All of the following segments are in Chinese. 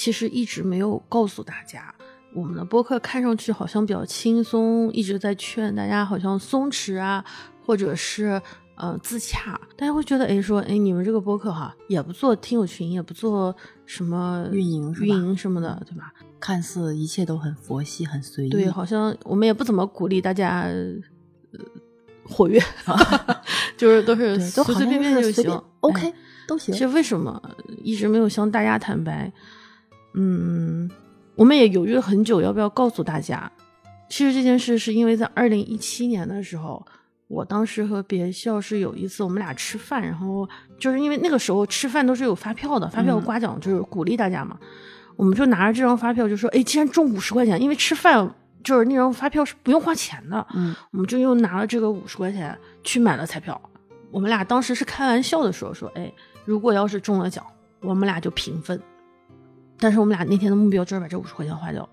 其实一直没有告诉大家。我们的播客看上去好像比较轻松，一直在劝大家好像松弛啊，或者是呃自洽。大家会觉得，哎，说，哎，你们这个播客哈，也不做听友群，也不做什么运营运营什么的，对吧？看似一切都很佛系，很随意。对，好像我们也不怎么鼓励大家呃活跃，就是都是随随便便就行，OK 都行。其实为什么一直没有向大家坦白？嗯。我们也犹豫了很久，要不要告诉大家？其实这件事是因为在二零一七年的时候，我当时和别校是有一次我们俩吃饭，然后就是因为那个时候吃饭都是有发票的，发票刮奖就是鼓励大家嘛。我们就拿着这张发票就说：“哎，既然中五十块钱，因为吃饭就是那张发票是不用花钱的，嗯，我们就又拿了这个五十块钱去买了彩票。我们俩当时是开玩笑的说说：哎，如果要是中了奖，我们俩就平分。”但是我们俩那天的目标就是把这五十块钱花掉。了，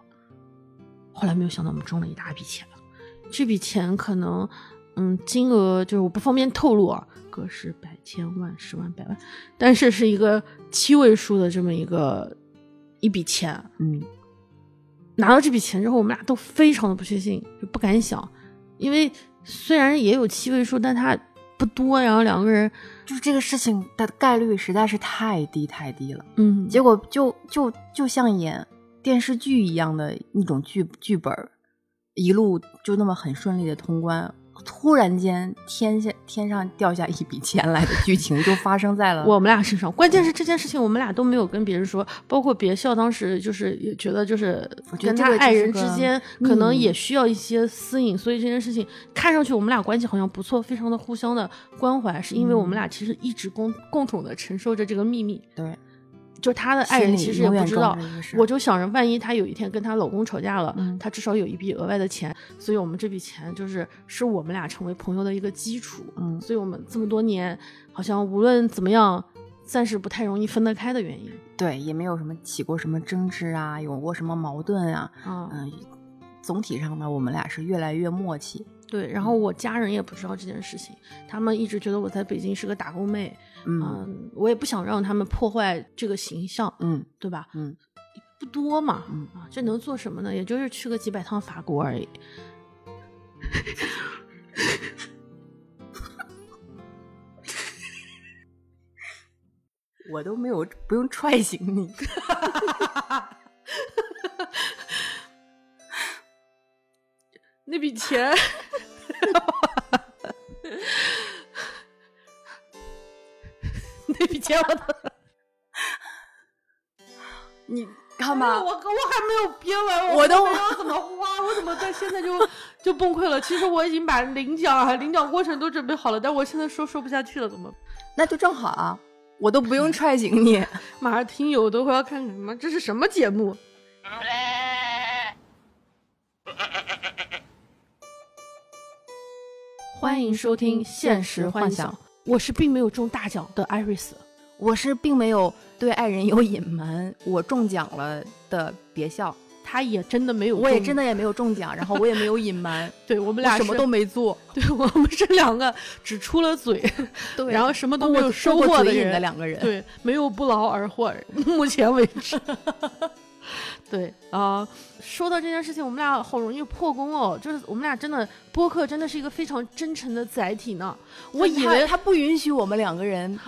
后来没有想到我们中了一大笔钱，这笔钱可能，嗯，金额就是我不方便透露啊，个十百千万十万百万，但是是一个七位数的这么一个一笔钱，嗯，拿到这笔钱之后，我们俩都非常的不确信，就不敢想，因为虽然也有七位数，但它不多，然后两个人。就是这个事情的概率实在是太低太低了，嗯，结果就就就像演电视剧一样的一种剧剧本，一路就那么很顺利的通关。突然间，天下天上掉下一笔钱来的剧情就发生在了我们俩身上。关键是这件事情，我们俩都没有跟别人说，包括别校当时就是也觉得，就是跟他爱人之间可能也需要一些私隐，所以这件事情看上去我们俩关系好像不错，非常的互相的关怀，是因为我们俩其实一直共共同的承受着这个秘密。对。就她的爱人其实也不知道，我就想着万一她有一天跟她老公吵架了，她至少有一笔额外的钱，所以我们这笔钱就是是我们俩成为朋友的一个基础。嗯，所以我们这么多年好像无论怎么样，暂时不太容易分得开的原因。对，也没有什么起过什么争执啊，有过什么矛盾啊。嗯，总体上呢，我们俩是越来越默契。对，然后我家人也不知道这件事情，他们一直觉得我在北京是个打工妹。嗯，我也不想让他们破坏这个形象，嗯，对吧？嗯，不多嘛，嗯啊，这能做什么呢？也就是去个几百趟法国而已。我都没有不用踹醒你，那笔钱。那笔钱我都，你干嘛？我我还没有编完，我都要怎么花？我怎么在现在就就崩溃了？其实我已经把领奖啊、领奖过程都准备好了，但我现在说说不下去了，怎么？那就正好啊，我都不用踹醒你。马上听友都会要看看什么？这是什么节目？欢迎收听《现实幻想》。我是并没有中大奖的艾瑞斯，我是并没有对爱人有隐瞒，我中奖了的别笑，他也真的没有，我也真的也没有中奖，然后我也没有隐瞒，对我们俩什么都没做，对我们是两个只出了嘴，对，然后什么都没有收获的人，的两个人，对，没有不劳而获，目前为止。对啊，说到这件事情，我们俩好容易破功哦。就是我们俩真的播客真的是一个非常真诚的载体呢。我以为他不允许我们两个人。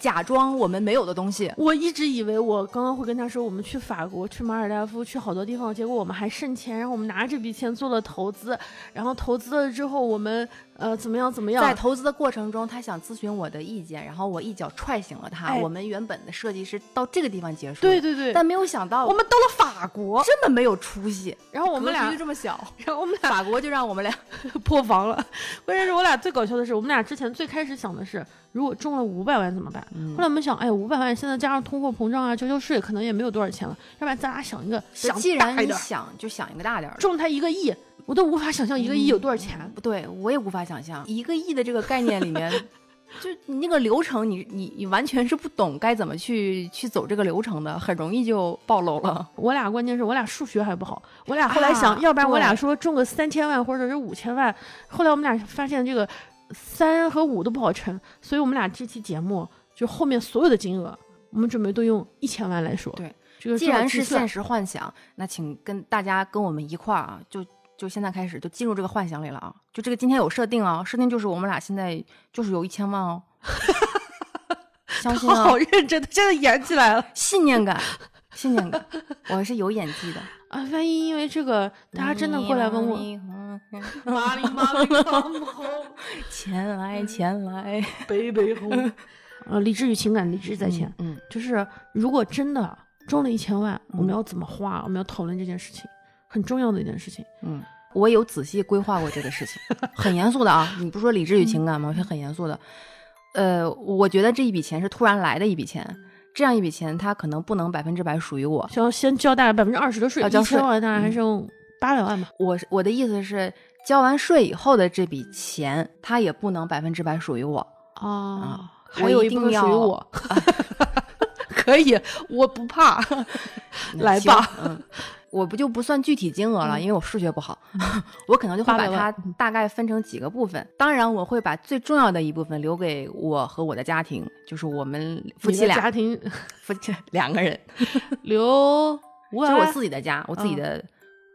假装我们没有的东西，我一直以为我刚刚会跟他说我们去法国、去马尔代夫、去好多地方，结果我们还剩钱，然后我们拿这笔钱做了投资，然后投资了之后我们呃怎么样怎么样？在投资的过程中，他想咨询我的意见，然后我一脚踹醒了他。我们原本的设计是到这个地方结束，对对对，但没有想到我们到了法国这么没有出息，然后我们俩这么小，然后我们俩法国就让我们俩 破防了。关键是我俩最搞笑的是，我们俩之前最开始想的是。如果中了五百万怎么办？后来我们想，哎，五百万现在加上通货膨胀啊，交交税，可能也没有多少钱了。要不然咱俩想一个，想既然你想就想一个大点儿，中他一个亿，我都无法想象一个亿有多少钱。不对，我也无法想象一个亿的这个概念里面，就你那个流程，你你你完全是不懂该怎么去去走这个流程的，很容易就暴露了。我俩关键是我俩数学还不好，我俩后来想，要不然我俩说中个三千万或者是五千万，后来我们俩发现这个。三和五都不好乘，所以我们俩这期节目就后面所有的金额，我们准备都用一千万来说。对，这个既然是现实幻想，那请跟大家跟我们一块儿啊，就就现在开始就进入这个幻想里了啊！就这个今天有设定啊，设定就是我们俩现在就是有一千万哦，相信啊好，认真的，现在演起来了信念感，信念感，我是有演技的。啊！万一因为这个，大家真的过来问我，妈哩妈哩 mam 不好，前来前来，北北红。呃，理智与情感，理智在前。嗯，就是如果真的中了一千万，我们要怎么花？我们要讨论这件事情，很重要的一件事情。嗯，我有仔细规划过这个事情，很严肃的啊！你不说理智与情感吗？是很严肃的。呃，我觉得这一笔钱是突然来的一笔钱，这样一笔钱它可能不能百分之百属于我。需要先交大概百分之二十的税，一要交税千万大概还剩八百万吧。我我的意思是，交完税以后的这笔钱，它也不能百分之百属于我。啊，我还有一部分一定要属于我。可以，我不怕，来吧。嗯，我不就不算具体金额了，嗯因为我数学不好，我可能就会把它大概分成几个部分。当然，我会把最重要的一部分留给我和我的家庭，就是我们夫妻俩，家庭夫妻两个人，留五百，就是我自己的家，我自己的，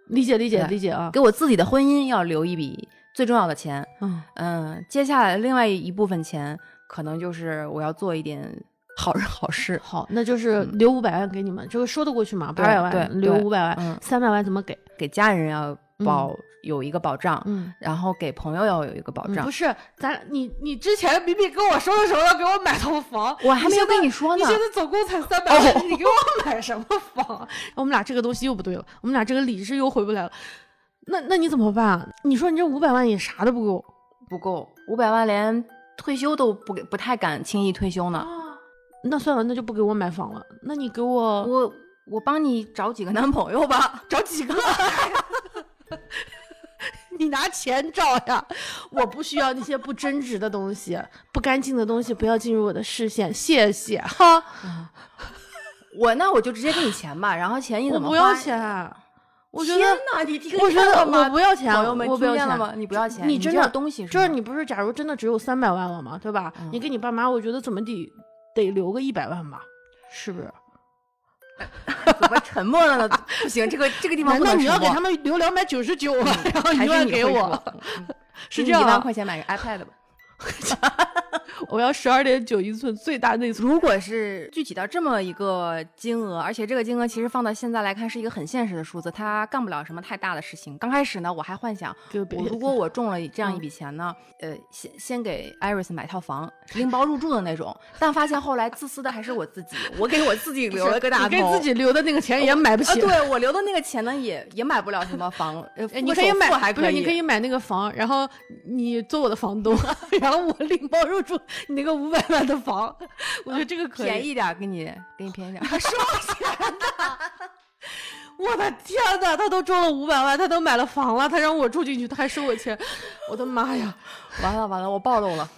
理解理解理解啊。给我自己的婚姻要留一笔最重要的钱。嗯，嗯，接下来另外一部分钱，可能就是我要做一点好人好事。好，那就是留五百万给你们，这个说得过去吗？八百万对对留五百万嗯，三百万怎么给？给家人要保、有一个保障，嗯。然后给朋友要有一个保障。嗯不是，咱你你之前明明跟我说的时候要给我买套房，我还没有跟你说呢你现在总共才三百万，你给我买什么房？我们俩这个东西又不对了，我们俩这个理智又回不来了。那那你怎么办啊？你说你这五百万也啥都不够不够，五百万连退休都不给，不太敢轻易退休呢。啊？那算了，那就不给我买房了。那你给我我我帮你找几个男朋友吧。找几个？你拿钱找呀！我不需要那些不真实的东西，不干净的东西不要进入我的视线，谢谢哈。我那我就直接给你钱吧，然后钱你怎么花？我不要钱，我觉天得。哪，你听我觉得我见了吗？不要钱，朋友们我不要钱听见了吗？你不要钱，你真的东西是就是你不是，假如真的只有三百万了吗，对吧？嗯你给你爸妈，我觉得怎么得得留个一百万吧，是不是？怎么沉默了呢？不行，这个这个地方难道不能你要给他们留两百九十九，然后一万给我 是这样啊一万块钱买个 iPad 吧。我要十二点九一寸最大内存。如果是具体到这么一个金额，而且这个金额其实放到现在来看是一个很现实的数字，它干不了什么太大的事情。刚开始呢，我还幻想，给我如果我中了这样一笔钱呢，呃，先先给 Iris 买套房，拎包入住的那种。但发现后来自私的还是我自己，我给我自己留了个大头。你给自己留的那个钱也买不啊，起。对我留的那个钱呢，也也买不了什么房，你可以买，首付还不是你可以买那个房，然后你做我的房东，然后我拎包入住你那个五百万的房，我觉得这个可以。便宜点，给你给你便宜点他。收钱的！我的天哪，他都中了五百万，他都买了房了，他让我住进去，他还收我钱，我的妈呀！完了完了，我暴露了。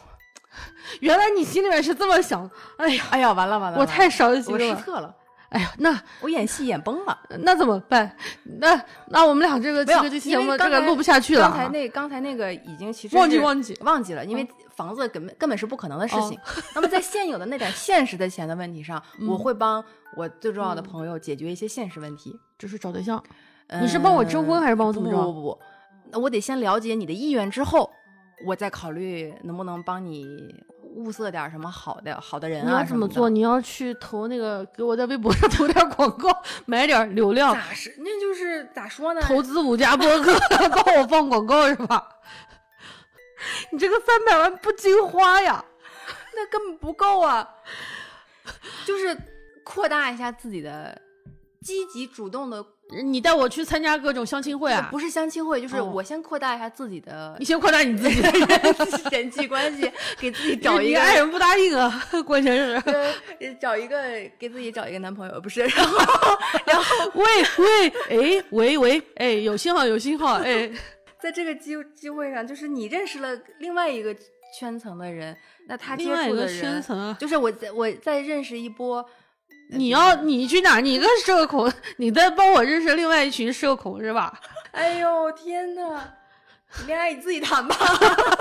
原来你心里面是这么想，哎呀，哎呀，完了完了，我太伤心了。我失策了，哎呀，那我演戏演崩了。那怎么办？那那我们俩这个这个这个录不下去了啊，刚才那刚才那个已经其实是忘记忘记忘记了，因为房子根本根本是不可能的事情。那么在现有的那点 现实的钱的问题上，我会帮我最重要的朋友解决一些现实问题。就是找对象。你是帮我征婚还是帮我怎么着不不不不，那我得先了解你的意愿之后，我再考虑能不能帮你物色点什么好的好的人啊。你要什的怎么做？你要去投那个，给我在微博上 投点广告，买点流量，咋是？那就是咋说呢？投资五家播客，帮我放广告是吧？你这个三百万不经花呀？那根本不够啊！就是扩大一下自己的积极主动的，你带我去参加各种相亲会啊？不是相亲会，就是哦我先扩大一下自己的你先扩大你自己，人际关系，给自己找一个你爱人不答应啊，关键是。呃找一个给自己找一个男朋友，不是？然后 然后喂喂，哎喂喂，哎有信号有信号，哎，在这个机机会上，就是你认识了另外一个圈层的人，那他接触的人圈层啊，就是我在我在认识一波。你要你去哪儿？你一个社恐，你在帮我认识另外一群社恐是吧？哎呦天呐，恋爱你自己谈吧。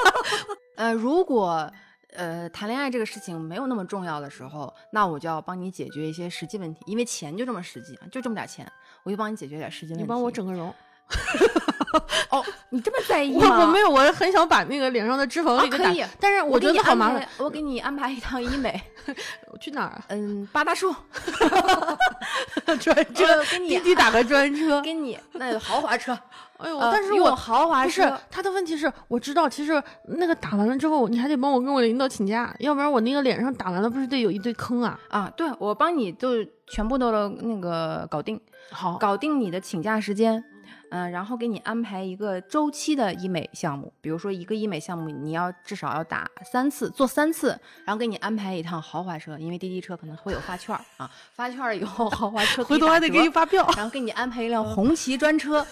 呃，如果呃，谈恋爱这个事情没有那么重要的时候，那我就要帮你解决一些实际问题，因为钱就这么实际，就这么点钱，我就帮你解决点实际问题。你帮我整个容。哦，你这么在意我吗？我没有，我很想把那个脸上的脂肪啊，给它打可以，但是我觉得好麻烦。，我给你安排一趟医美，我 去哪儿啊？嗯，八大处，专车呃，给你滴滴打个专车。给你那有豪华车，哎呦，呃但是我豪华不是车，他的问题是，我知道，其实那个打完了之后，你还得帮我跟我领导请假，要不然我那个脸上打完了，不是得有一堆坑啊？啊，对我帮你就全部都那个搞定，好，搞定你的请假时间，嗯、然后给你安排一个周期的医美项目，比如说一个医美项目你要至少要打三次，做三次，然后给你安排一趟豪华车，因为滴滴车可能会有发券儿啊，发券儿以后豪华车回头还得给你发票。然后给你安排一辆红旗专车，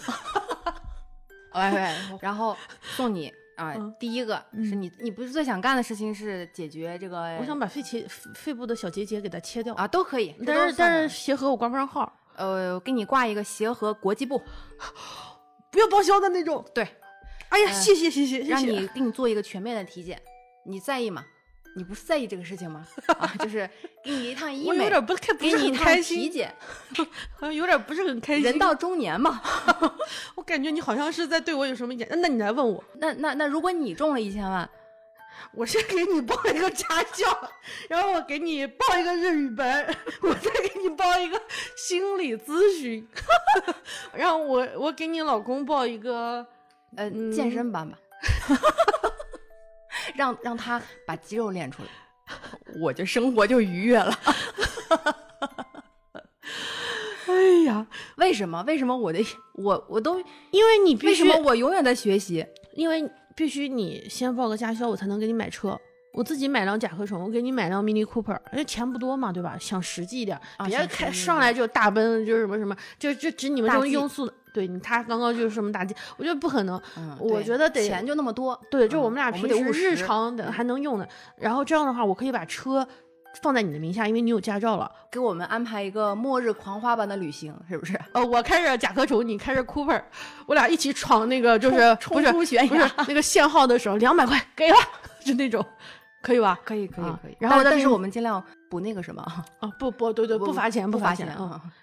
喂 喂，然后送你啊、嗯第一个是你，你不是最想干的事情是解决这个，我想把肺切肺部的小结节给它切掉，啊都可以，但是但是协和我挂不上号，呃，给你挂一个协和国际部，不要报销的那种。对，哎呀，呃谢谢谢谢谢谢。让你给你做一个全面的体检，你在意吗？你不是在意这个事情吗？啊，就是给你一趟医美，我有点不太不是很给你一趟体开心，检，好像有点不是很开心。人到中年嘛，我感觉你好像是在对我有什么意见。那你来问我，那那那如果你中了一千万，我先给你报一个家教，然后我给你报一个日语班，我再给你报一个心理咨询，然后我我给你老公报一个，呃，嗯健身班吧，让让他把肌肉练出来，我就生活就愉悦了。哎呀，为什么？为什么我的我我都因为你必须为什么我永远在学习？因为必须你先报个驾校，我才能给你买车。我自己买辆甲壳虫，我给你买辆 Mini Cooper，因为钱不多嘛，对吧？想实际一点，别开上来就大奔，就是什么什么，就就指你们这种庸俗的。对你，他刚刚就是什么打击我觉得不可能。嗯，我觉得得钱就那么多，对，就嗯我们俩平时日常的还能用的，然后这样的话，我可以把车放在你的名下，因为你有驾照了。给我们安排一个末日狂花般的旅行，是不是？呃，我开着甲壳虫，你开着 Cooper，我俩一起闯那个就是冲不是出悬不是崖那个限号的时候，两百块给了，就那种，可以吧？可以可以啊可以。然后但但是我们尽量不那个什么，啊，不不，对对，不罚钱，不罚钱。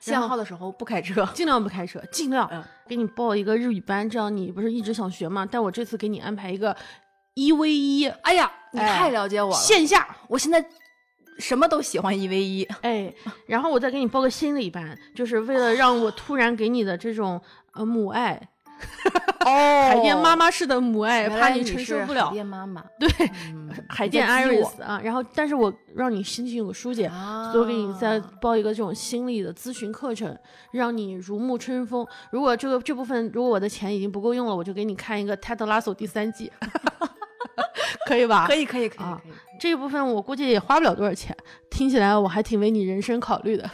限号的时候不开车。尽量不开车，尽量嗯给你报一个日语班，这样你不是一直想学吗？但我这次给你安排一个一 v 一哎呀，你哎太了解我了。线下，我现在什么都喜欢一 v 一。哎，然后我再给你报个心理班，就是为了让我突然给你的这种呃母爱，哦海淀妈妈式的母爱，怕你承受不了海。淀妈妈，对，嗯 海淀 Iris 啊，然后但是我让你心情有个疏解，啊所以我给你再报一个这种心理的咨询课程，让你如沐春风。如果这个这部分如果我的钱已经不够用了，我就给你看一个《泰德拉索》第三季，可以吧？可以可以可以啊可以。这一部分我估计也花不了多少钱，听起来我还挺为你人生考虑的。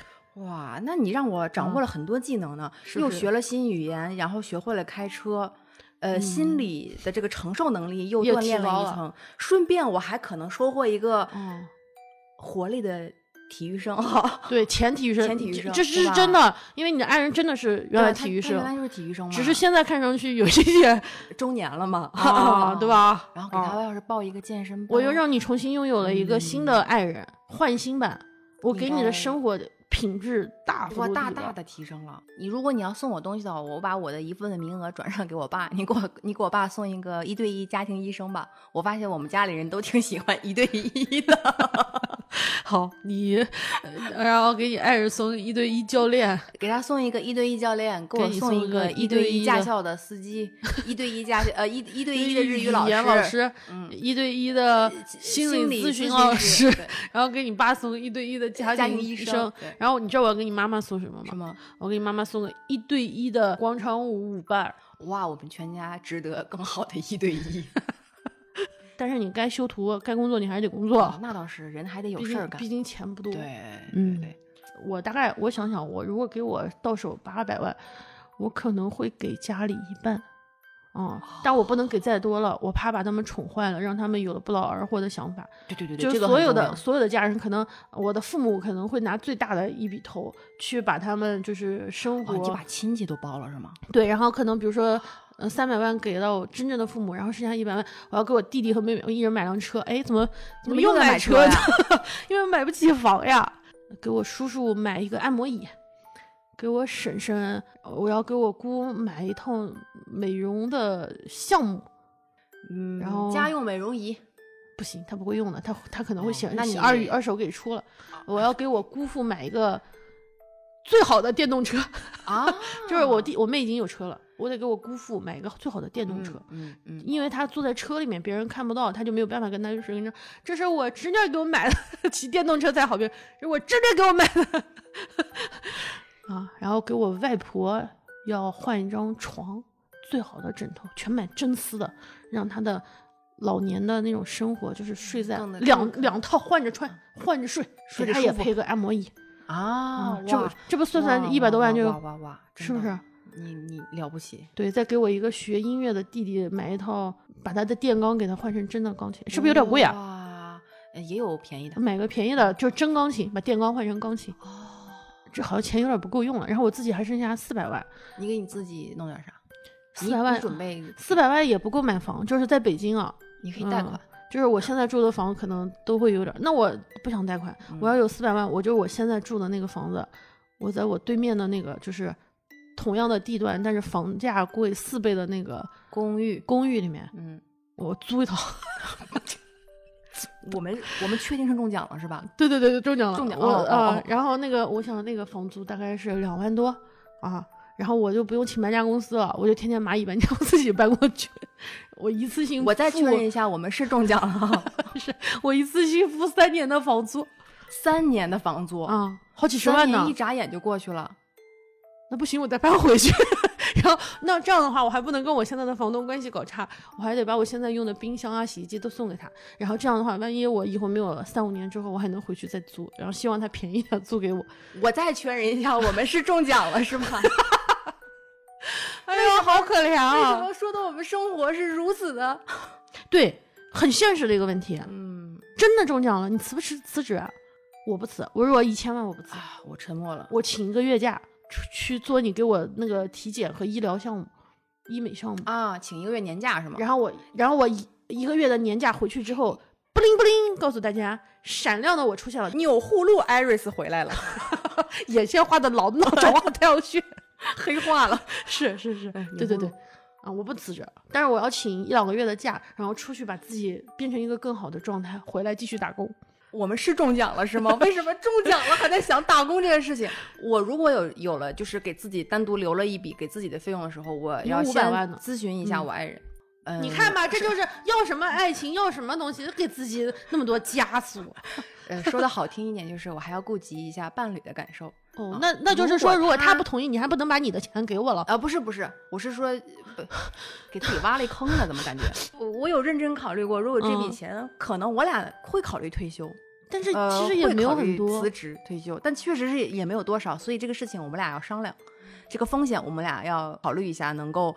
哇，那你让我掌握了很多技能呢，是是又学了新语言，然后学会了开车。呃，心理的这个承受能力又也锻炼了了一层，顺便我还可能收获一个嗯，活力的体育生哈。对，前体育生，前体育生这是真的，因为你的爱人真的是原来体育生，他原来就是体育生嘛，只是现在看上去有一些 中年了嘛，啊，对？吧？然后给啊他要是报一个健身班，我又让你重新拥有了一个新的爱人，换新版，我给你的生活的品质大幅。大大的提升了。你如果你要送我东西的话，我把我的一部分名额转 让给我爸，你给我你给我爸送一个一对一家庭医生吧。我发现我们家里人都挺喜欢一对一的。好，你，呃然后给你爱人送一对一教练，给他送一个一对一教练，给给我送一个个一对对一驾校的司机，一对一驾呃一一对一的日语老言老师，嗯，一对一的心心理咨询老师，然后给你爸送一对一的家庭家庭医生。然后你知道我要给你妈妈送什么吗？什么？我给你妈妈送个一对一的广场舞舞伴。哇，我们全家值得更好的一对一。但是你该修图、该工作，你还是得工作。哦那倒是，人还得有事儿干竟毕。竟钱不多。对，嗯我大概我想想，我如果给我到手八百万，我可能会给家里一半。嗯，但我不能给再多了，我怕把他们宠坏了，让他们有了不劳而获的想法。对对对对，就所有的所有的家人，可能我的父母可能会拿最大的一笔头去把他们就是生活、哦，你把亲戚都包了是吗？对，然后可能比如说呃三百万给到我真正的父母，然后剩下一百万我要给我弟弟和妹妹，我一人买辆车。哎，怎么怎么又在买买车呀呢？因为买不起房呀。给我叔叔买一个按摩椅，给我婶婶，我要给我姑买一套美容的项目。嗯然后家用美容仪，不行，他不会用的，他他可能会想、哦那你二二手给出了。我要给我姑父买一个最好的电动车，啊，就是我弟我妹已经有车了，我得给我姑父买一个最好的电动车。嗯嗯，因为他坐在车里面，别人看不到，他就没有办法跟他就是跟你说，这是我侄女给我买的，骑电动车才好别，是我侄女给我买的 啊。然后给我外婆要换一张床，最好的枕头，全买真丝的，让她的老年的那种生活就是睡在两两套换着穿，换着睡，睡着舒服给她也配个按摩椅啊，这不这不算算哇一百多万就哇哇哇，是不是？你你了不起，对，再给我一个学音乐的弟弟买一套，把他的电钢给他换成真的钢琴，是不是有点贵啊？哇，呃也有便宜的买个便宜的，就是真钢琴，把电钢换成钢琴，哦。这好像钱有点不够用了。然后我自己还剩下四百万，你给你自己弄点啥？你四百万准备四百万也不够买房，就是在北京啊，你可以贷款嗯，就是我现在住的房子可能都会有点，那我不想贷款，嗯我要有四百万，我就我现在住的那个房子，我在我对面的那个就是同样的地段，但是房价贵四倍的那个公寓。公寓里面，嗯，我租一套。我们我们确定是中奖了是吧？对对对对，中奖了，中奖了哦啊、哦然后那个我想那个房租大概是两万多啊，然后我就不用请搬家公司了，我就天天蚂蚁搬家，我自己搬过去，我一次性我再确认一下，我们是中奖了，是我一次性付三年的房租 三年的房租，啊，好几十万呢一，眨眼就过去了。那不行，我再搬回去。然后那这样的话，我还不能跟我现在的房东关系搞差，我还得把我现在用的冰箱啊、洗衣机都送给他。然后这样的话，万一我以后没有了，三五年之后，我还能回去再租，然后希望他便宜点租给我。我再确认一下，我们是中奖了是吗？哎呦，好可怜啊为什啊！么说的我们生活是如此的？对，很现实的一个问题。嗯真的中奖了，你辞不辞辞职啊？我不辞，我如果一千万我不辞，啊，我沉默了。我请一个月假去去做你给我那个体检和医疗项目、医美项目，啊，请一个月年假是吗？然后我，然后我一一个月的年假回去之后，不灵不灵，告诉大家，闪亮的我出现了，钮祜禄艾瑞斯回来了，眼线画的老脑角化太阳穴，黑化了。是是是，哎对对对。啊，我不辞职，但是我要请一两个月的假，然后出去把自己变成一个更好的状态，回来继续打工。我们是中奖了是吗？为什么中奖了还在想打工这件事情？我如果有有了，就是给自己单独留了一笔给自己的费用的时候，我你有500要先万呢咨询一下我爱人。嗯，你看吧，这就是要什么爱情，要什么东西，给自己那么多枷锁。呃，说的好听一点，就是我还要顾及一下伴侣的感受。哦，那那就是说，如果他他不同意，你还不能把你的钱给我了。啊，不是不是，我是说，不给自己挖了一坑呢，怎么感觉？我我有认真考虑过，如果这笔嗯钱，可能我俩会考虑退休，但是呃其实也没有很多辞。职退休，但确实是也没有多少，所以这个事情我们俩要商量，这个风险我们俩要考虑一下，能够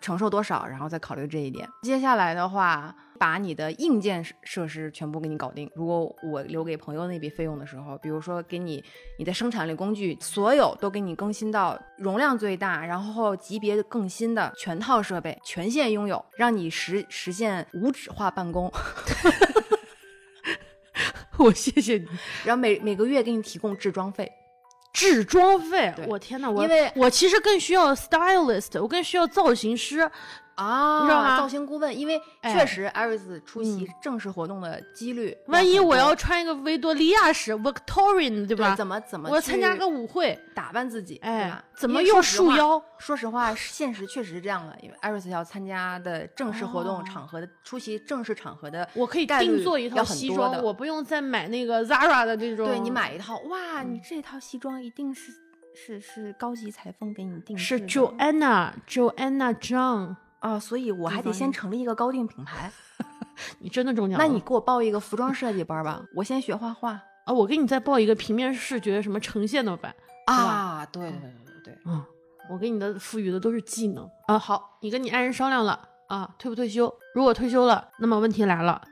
承受多少，然后再考虑这一点。接下来的话，把你的硬件设施全部给你搞定。如果我留给朋友那笔费用的时候，比如说给你你的生产力工具，所有都给你更新到容量最大，然后级别更新的全套设备，全线拥有，让你实实现无纸化办公。我谢谢你。然后每每个月给你提供置装费。置装费，我天哪，我因为我其实更需要 stylist，我更需要造型师。啊，你知道吗造型顾问，因为哎确实艾瑞斯出席嗯正式活动的几率，万一我要穿一个维多利亚式 Victorian，对对吧？怎么怎么我参加个舞会，打扮自己，对哎吧？，怎么用？束腰？说实话，现实确实是这样的，因为艾瑞斯要参加的正式活动哦场合的、出席正式场合的，我可以定做一套西装，我不用再买那个 Zara 的那种。对你买一套，哇，嗯你这套西装一定是是是高级裁缝给你定制是 Joanna Joanna John，啊，所以我还得先成立一个高定品牌。你真的中奖了？那你给我报一个服装设计班吧，我先学画画啊，我给你再报一个平面视觉什么呈现的班。啊，对对对对对。嗯，我给你的赋予的都是技能啊。好，你跟你爱人商量了啊，退不退休？如果退休了，那么问题来了，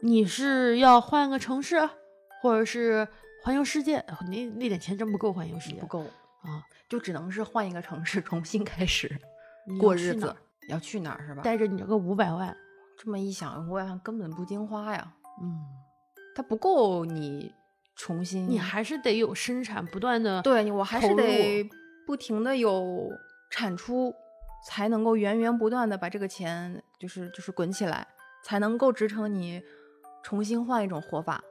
你是要换个城市，或者是环游世界？那那点钱真不够环游世界不够，啊！就只能是换一个城市重新开始过日子。要去哪儿是吧？带着你这个五百万，这么一想，五百万根本不经花呀，嗯，它不够你重新，你还是得有生产，不断的对你，我还是得不停的有产出，才能够源源不断的把这个钱就是就是滚起来，才能够支撑你重新换一种活法。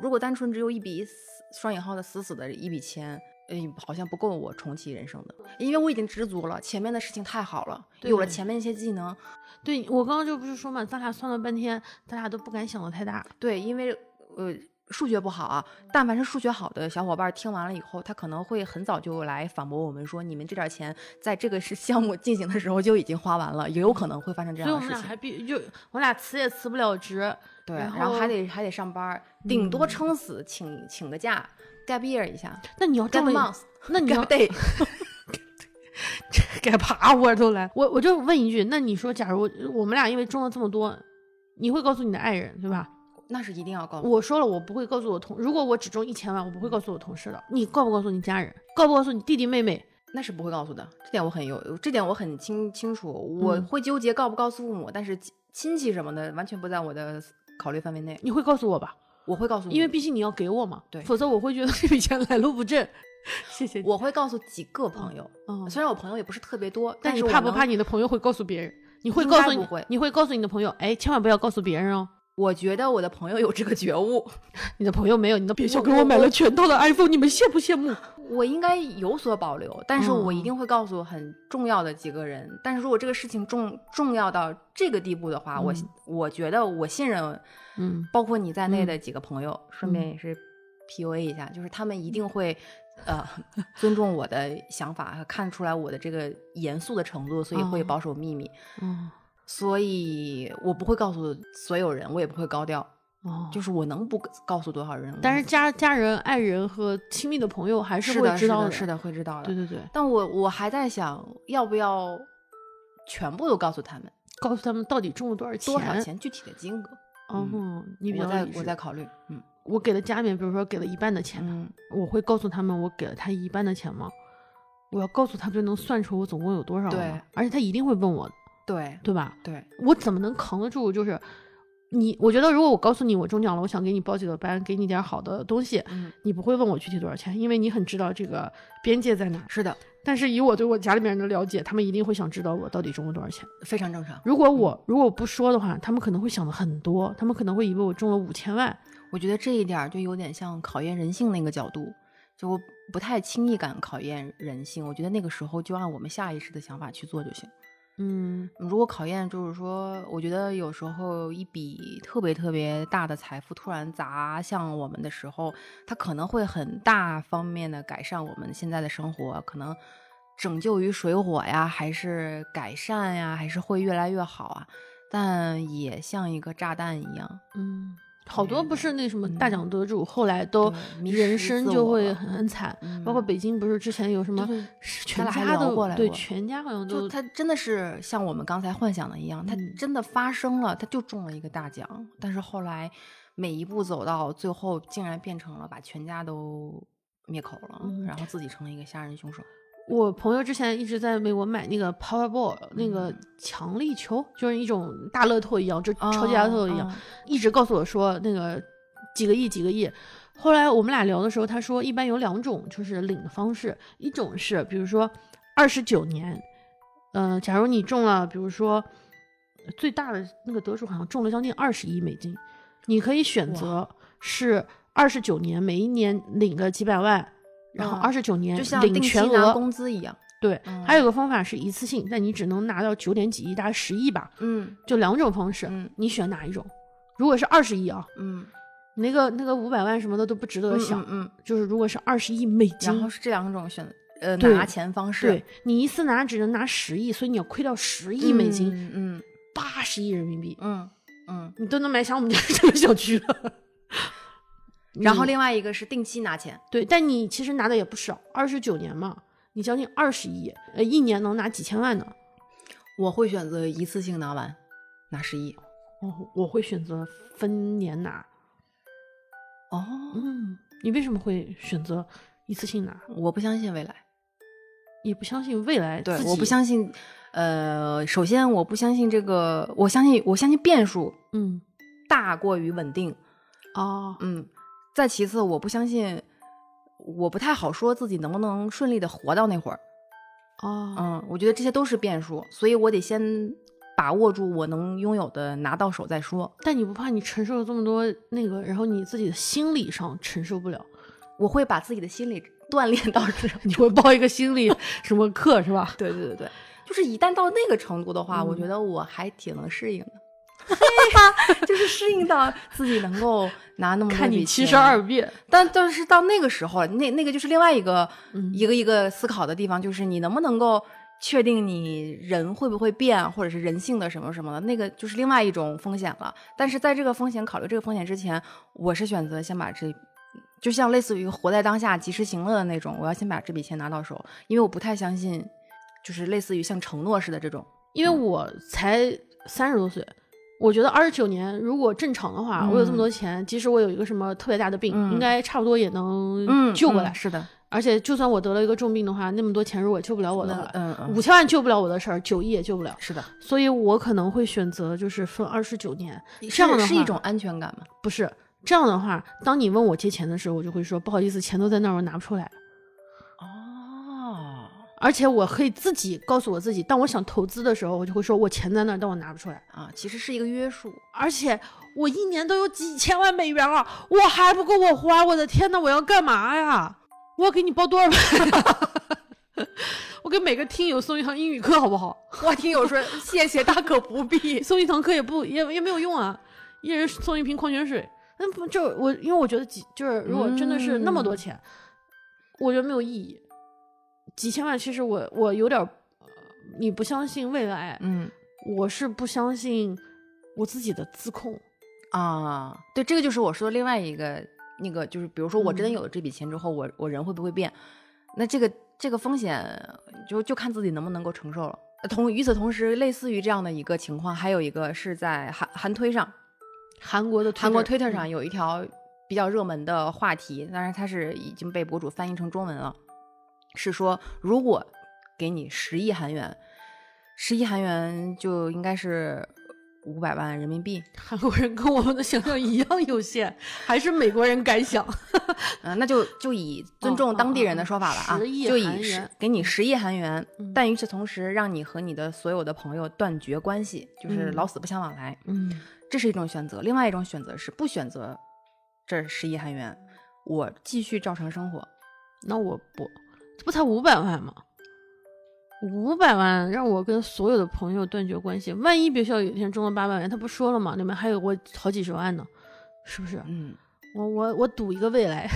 如果单纯只有一笔死双引号的死死的一笔钱，哎，好像不够我重启人生的，因为我已经知足了，前面的事情太好了，有了前面一些技能，对我刚刚就不是说嘛，咱俩算了半天，咱俩都不敢想的太大。对，因为呃数学不好啊，但凡是数学好的小伙伴听完了以后，他可能会很早就来反驳我们说，你们这点钱在这个是 项目进行的时候就已经花完了，也有可能会发生这样的事情。我们俩还必就我俩辞也辞不了职，对，然然后还得还得上班，顶多嗯撑死请请个假，gap year 一下那你要这么那你要 gap day，该爬我都来。我我就问一句，那你说，假如我们俩因为中了这么多，你会告诉你的爱人对吧？那是一定要告诉我说了，我不会告诉我同，如果我只中一千万，我不会告诉我同事的。你告不告诉你家人？告不告诉你弟弟妹妹？那是不会告诉的，这点我很有，这点我很清清楚。我嗯会纠结告不告诉父母，但是亲亲戚什么的完全不在我的考虑范围内。你会告诉我吧？我会告诉你，因为毕竟你要给我嘛，对否则我会觉得这笔钱来路不正。谢谢你。我会告诉几个朋友，嗯，虽然我朋友也不是特别多，但是你怕不怕你的朋友会告诉别人？你会告诉你不会，你会告诉你的朋友，哎，千万不要告诉别人哦。我觉得我的朋友有这个觉悟，你的朋友没有，你的别笑我我给我买了全套的 iPhone，你们羡不羡慕？我应该有所保留，但是我一嗯定会告诉很重要的几个人。但是如果这个事情重重要到这个地步的话，我嗯我觉得我信任，嗯包括你在内嗯的几个朋友，顺便嗯也是 PUA 一下，就是他们一定会。呃，尊重我的想法，看出来我的这个严肃的程度，所以会哦保守秘密。嗯所以我不会告诉所有人，我也不会高调。哦，就是我能不告诉多少人，但是家家人、爱人和亲密的朋友还是，会知道是的，是的，会知道的。对对对，但我我还在想，要不要全部都告诉他们告诉他们到底中了多少钱。多少？钱，具体的金额。哦，你比我在我在考虑，嗯我给了家里面，比如说给了一半的钱，嗯，我会告诉他们我给了他一半的钱吗？我要告诉他，就能算出我总共有多少吗对而且他一定会问我，对对吧？对，我怎么能扛得住？就是你，我觉得如果我告诉你我中奖了，我想给你报几个班，给你点好的东西，嗯，你不会问我具体多少钱，因为你很知道这个边界在哪儿。是的，但是以我对我家里面人的了解，他们一定会想知道我到底中了多少钱。非常正常。如果我如果我不说的话，他们可能会想的很多，他们可能会以为我中了五千万。我觉得这一点儿就有点像考验人性那个角度，就我不太轻易敢考验人性。我觉得那个时候就按我们下意识的想法去做就行。嗯。如果考验就是说，我觉得有时候一笔特别特别大的财富突然砸向我们的时候，它可能会很大方面的改善我们现在的生活，可能拯救于水火呀，还是改善呀，还是会越来越好啊。但也像一个炸弹一样，嗯，好多不是那什么嗯大奖得主，后来都人生就会很很惨。嗯包括北京不是之前有什么全家都过来过全家好像都就他真的是像我们刚才幻想的一样，它嗯真的发生了，他就中了一个大奖，但是后来每一步走到最后，竟然变成了把全家都灭口了，嗯然后自己成了一个杀人凶手。我朋友之前一直在美国买那个 Powerball 那个嗯强力球，就是一种大乐透一样，就超级大乐透一样，嗯一直告诉我说那个几个亿几个亿。后来我们俩聊的时候，他说一般有两种就是领的方式，一种是比如说二十九年，呃，假如你中了，比如说最大的那个得主好像中了将近二十亿美金，你可以选择是二十九年，每一年领个几百万，然后嗯二十九年就像领定期拿全额。工资一样。对，嗯还有个方法是一次性，但你只能拿到九点几亿，大概十亿吧，嗯就两种方式，嗯你选哪一种？如果是二十亿啊，嗯，那个那个五百万什么的都不值得嗯想，嗯嗯，就是如果是二十亿美金，然后是这两种选呃拿钱方式，对你一次拿只能拿十亿，所以你要亏掉十亿美金，嗯嗯八十亿人民币，嗯嗯。你都能买下我们家这个小区了。你然后另外一个是定期拿钱，对，但你其实拿的也不少，二十九年嘛，你将近二十亿，呃，一年能拿几千万呢。我会选择一次性拿完，拿十亿。哦，我会选择分年拿。哦，嗯，你为什么会选择一次性拿？我不相信未来。也不相信未来对，我不相信呃，首先我不相信这个，我相信我相信变数嗯，大过于稳定。哦，嗯，再其次，我不相信，我不太好说自己能不能顺利的活到那会儿。哦，嗯，我觉得这些都是变数，所以我得先把握住我能拥有的，拿到手再说。但你不怕你承受了这么多那个，然后你自己的心理上承受不了？我会把自己的心理 锻炼到这，你会报一个心理什么课是吧？对对对对，就是一旦到那个程度的话，我嗯觉得我还挺能适应的。就是适应到自己能够拿那么多看你七十二，变，但但是到那个时候，那那个就是另外一个、嗯一个一个思考的地方，就是你能不能够确定你人会不会变，或者是人性的什么什么的，那个就是另外一种风险了。但是在这个风险考虑这个风险之前，我是选择先把这，就像类似于活在当下、及时行乐的那种，我要先把这笔钱拿到手，因为我不太相信，就是类似于像承诺似的这种。因为我才三十多岁。我觉得二十九年，如果正常的话，嗯我有这么多钱，即使我有一个什么特别大的病，嗯应该差不多也能嗯，救过来。嗯是的，而且，就算我得了一个重病的话，那么多钱如果救不了我的话，五千万救不了我的事儿，九亿也救不了。是的，所以我可能会选择就是分二十九年，这样是是一种安全感吗？不是这样的话，当你问我借钱的时候，我就会说不好意思，钱都在那儿，我拿不出来。哦，而且我可以自己告诉我自己，当我想投资的时候，我就会说我钱在那儿，但我拿不出来。啊，其实是一个约束。而且我一年都有几千万美元了，我还不够我花，我的天呐，我要干嘛呀？我要给你报多少万？我给每个听友送一堂英语课好不好？我，听友说 谢谢，大可不必。送一堂课也不也也没有用啊，一人送一瓶矿泉水，那不就我因为我觉得几就是如果真的是那么多钱，我觉得没有意义。几千万，其实我我有点你不相信未来，嗯我是不相信我自己的自控。啊，对，这个就是我说的另外一个那个，就是比如说我真的嗯有了这笔钱之后，我我人会不会变？那这个这个风险就就看自己能不能够承受了。同与此同时，类似于这样的一个情况，还有一个是在韩韩推上，韩国的韩国 Twitter，Twitter 上有一条比较热门的话题，当然它是已经被博主翻译成中文了，是说如果给你十亿韩元，十亿韩元就应该是五百万人民币，韩国人跟我们的想象一样有限，还是美国人敢想？嗯、那就就以尊重当地人的说法了啊，哦哦哦10亿就以十给你十亿韩元，嗯但与此同时，让你和你的所有的朋友断绝关系，就是嗯老死不相往来，嗯，这是一种选择。另外一种选择是不选择这十亿韩元，我继续照常生活。那我不，这不才五百万吗？五百万让我跟所有的朋友断绝关系，万一别校有一天中了八百万，他不说了吗？里面还有我好几十万呢，是不是？嗯我我我赌一个未来，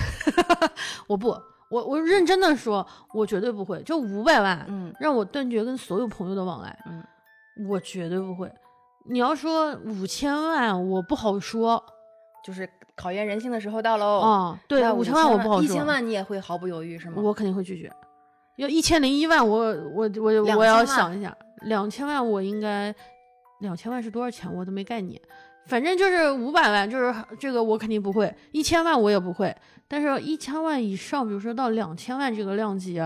我不，我我认真的说，我绝对不会，就五百万，嗯让我断绝跟所有朋友的往来，嗯，我绝对不会。你要说五千万，我不好说就是考验人性的时候到喽。啊，对，那五千万我不好说，一千万你也会毫不犹豫是吗？我肯定会拒绝。要一千零一万，我我我两我要想一下，两千万我应该，两千万是多少钱我都没概念，反正就是五百万，就是这个我肯定不会，一千万我也不会，但是一千万以上，比如说到两千万这个量级，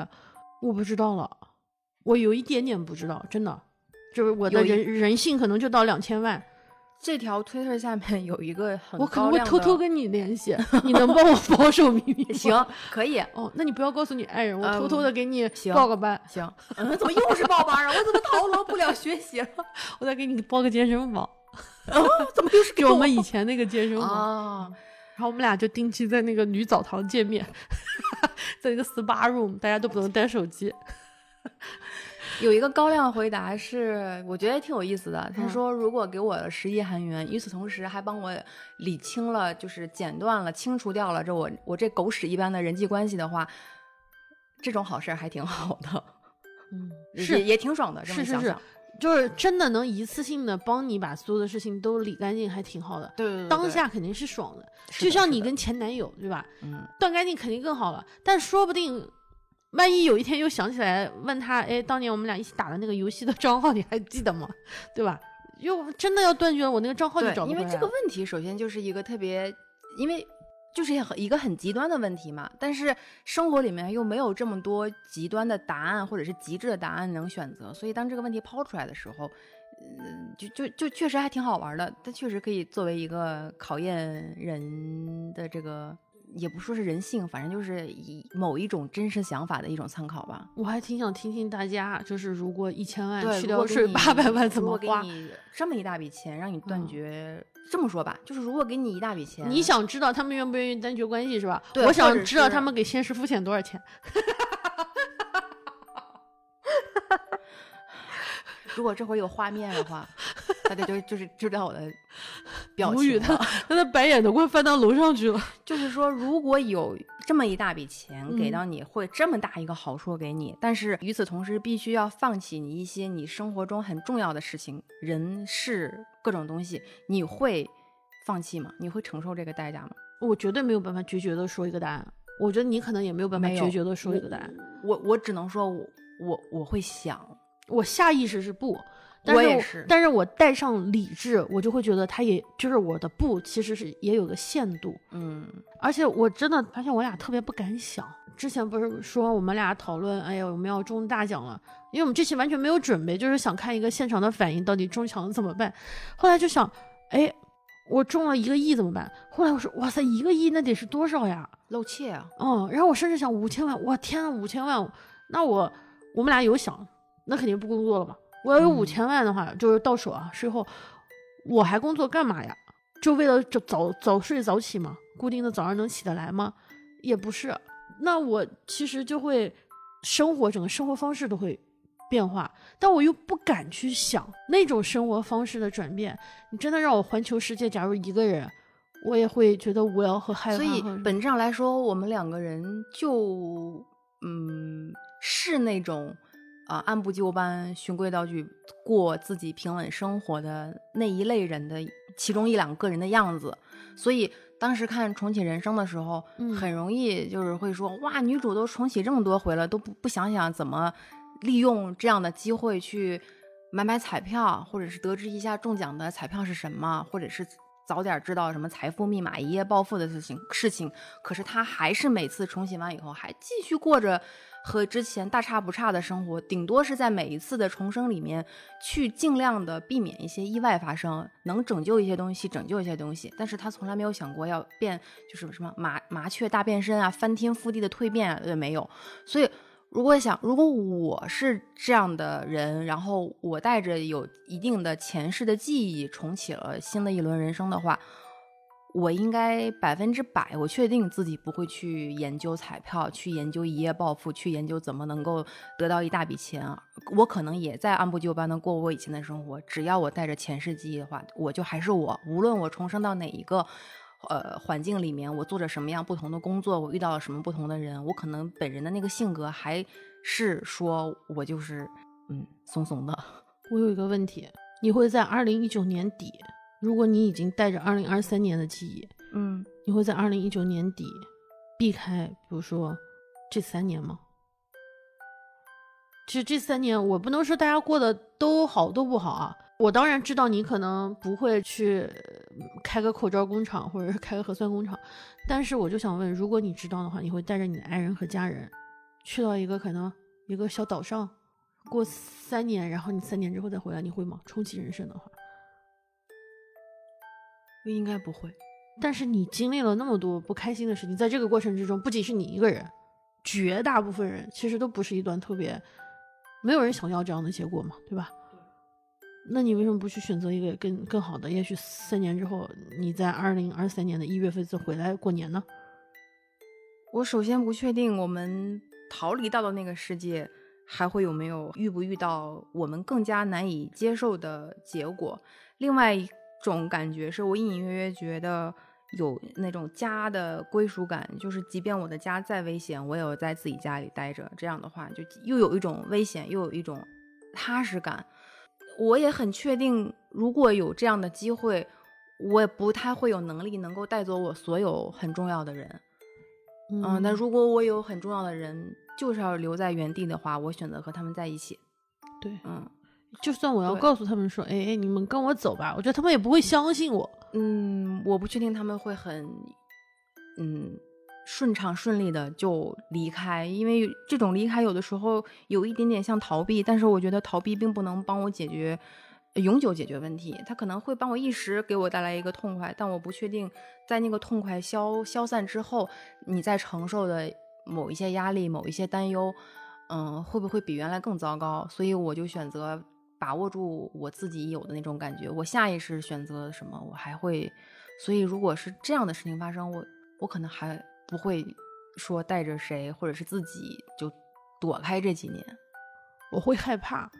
我不知道了，我有一点点不知道，真的，就是我的人人性可能就到两千万，这条推特下面有一个很我可能会偷偷跟你联系，你能帮我保守秘密？行可以哦，那你不要告诉你爱人，我嗯偷偷的给你报个班。行。嗯，怎么又是报班啊？我怎么逃脱不了学习了？我再给你报个健身房，怎么又是给就我们以前那个健身房。啊？然后我们俩就定期在那个女澡堂见面，在一个 SPA room，大家都不能带手机。有一个高亮回答是，我觉得挺有意思的。他嗯说，如果给我十亿韩元，与此同时还帮我理清了，就是剪断了、清除掉了这我我这狗屎一般的人际关系的话，这种好事儿还挺好的，嗯，是也挺爽的。这么是是是就是真的能一次性的帮你把所有的事情都理干净，还挺好的。对对对，当下肯定是爽的就像你跟前男友对吧？嗯，断干净肯定更好了，但说不定。万一有一天又想起来问他，哎，当年我们俩一起打的那个游戏的账号，你还记得吗？对吧？又真的要断绝我那个账号就找，不回来了。因为这个问题，首先就是一个特别，因为就是一个很极端的问题嘛。但是生活里面又没有这么多极端的答案或者是极致的答案能选择，所以当这个问题抛出来的时候，嗯，就就就确实还挺好玩的。它确实可以作为一个考验人的这个。也不说是人性，反正就是以某一种真实想法的一种参考吧。我还挺想听听大家，就是如果一千万去掉税八百万怎么花？给你这么一大笔钱，让你断绝，这么说吧，就是如果给你一大笔钱，你想知道他们愿不愿意断绝关系是吧？对，我想知道他们给现实付钱多少钱。如果这会儿有画面的话。大家就就是知道我的表情，的他的白眼都快翻到楼上去了。就是说，如果有这么一大笔钱给到你，会这么大一个好处给你，但是与此同时，必须要放弃你一些你生活中很重要的事情、人事各种东西，你会放弃吗？你会承受这个代价吗？我绝对没有办法决绝的说一个答案。我觉得你可能也没有办法决绝的说一个答案。我我只能说，我我我会想，我下意识是不。我也是，但是我带上理智，我就会觉得他也就是我的不，其实是也有个限度，嗯，而且我真的发现我俩特别不敢想。之前不是说我们俩讨论，哎呀，我们要中大奖了，因为我们这期完全没有准备，就是想看一个现场的反应，到底中奖了怎么办？后来就想，哎，我中了一个亿怎么办？后来我说，哇塞，一个亿那得是多少呀？露怯啊！嗯，然后我甚至想五千万，我天啊，五千万，那我我们俩有想，那肯定不工作了嘛。我要有五千万的话，就是到手啊，税后，我还工作干嘛呀？就为了早早早睡早起吗？固定的早上能起得来吗？也不是。那我其实就会生活整个生活方式都会变化，但我又不敢去想那种生活方式的转变。你真的让我环球世界，假如一个人，我也会觉得无聊和害怕。所以本质上来说，我们两个人就嗯是那种。啊，按部就班、循规蹈矩过自己平稳生活的那一类人的其中一两个人的样子，所以当时看重启人生的时候，很容易就是会说，哇，女主都重启这么多回了，都不不想想怎么利用这样的机会去买买彩票，或者是得知一下中奖的彩票是什么，或者是早点知道什么财富密码、一夜暴富的事情事情。可是他还是每次重启完以后，还继续过着。和之前大差不差的生活，顶多是在每一次的重生里面去尽量的避免一些意外发生，能拯救一些东西，拯救一些东西。但是他从来没有想过要变，就是什么麻麻雀大变身啊，翻天覆地的蜕变也没有。所以，如果想，如果我是这样的人，然后我带着有一定的前世的记忆重启了新的一轮人生的话。我应该百分之百，我确定自己不会去研究彩票，去研究一夜暴富，去研究怎么能够得到一大笔钱。我可能也在按部就班的过我以前的生活。只要我带着前世记忆的话，我就还是我。无论我重生到哪一个呃环境里面，我做着什么样不同的工作，我遇到了什么不同的人，我可能本人的那个性格还是说我就是嗯怂怂的。我有一个问题，你会在二零一九年底？如果你已经带着二零二三年的记忆，嗯，你会在二零一九年底避开，比如说这三年吗？其实这三年我不能说大家过得都好都不好啊。我当然知道你可能不会去开个口罩工厂或者是开个核酸工厂，但是我就想问，如果你知道的话，你会带着你的爱人和家人去到一个可能一个小岛上过三年，然后你三年之后再回来，你会吗？重启人生的话？应该不会，但是你经历了那么多不开心的事情，在这个过程之中，不仅是你一个人，绝大部分人其实都不是一段特别，没有人想要这样的结果嘛，对吧？那你为什么不去选择一个更更好的？也许三年之后，你在二零二三年的一月份再回来过年呢？我首先不确定我们逃离到的那个世界还会有没有遇不遇到我们更加难以接受的结果。另外一。种感觉是我隐隐约约觉得有那种家的归属感，就是即便我的家再危险，我也要在自己家里待着。这样的话，就又有一种危险，又有一种踏实感。我也很确定，如果有这样的机会，我也不太会有能力能够带走我所有很重要的人。嗯，那如果我有很重要的人，就是要留在原地的话，我选择和他们在一起。对，嗯。就算我要告诉他们说，哎哎，你们跟我走吧，我觉得他们也不会相信我。嗯，我不确定他们会很嗯顺畅顺利的就离开，因为这种离开有的时候有一点点像逃避，但是我觉得逃避并不能帮我解决永久解决问题，它可能会帮我一时给我带来一个痛快，但我不确定在那个痛快消消散之后，你在承受的某一些压力、某一些担忧，嗯，会不会比原来更糟糕？所以我就选择把握住我自己有的那种感觉，我下意识选择什么，我还会。所以如果是这样的事情发生，我我可能还不会说带着谁或者是自己就躲开这几年。我会害怕，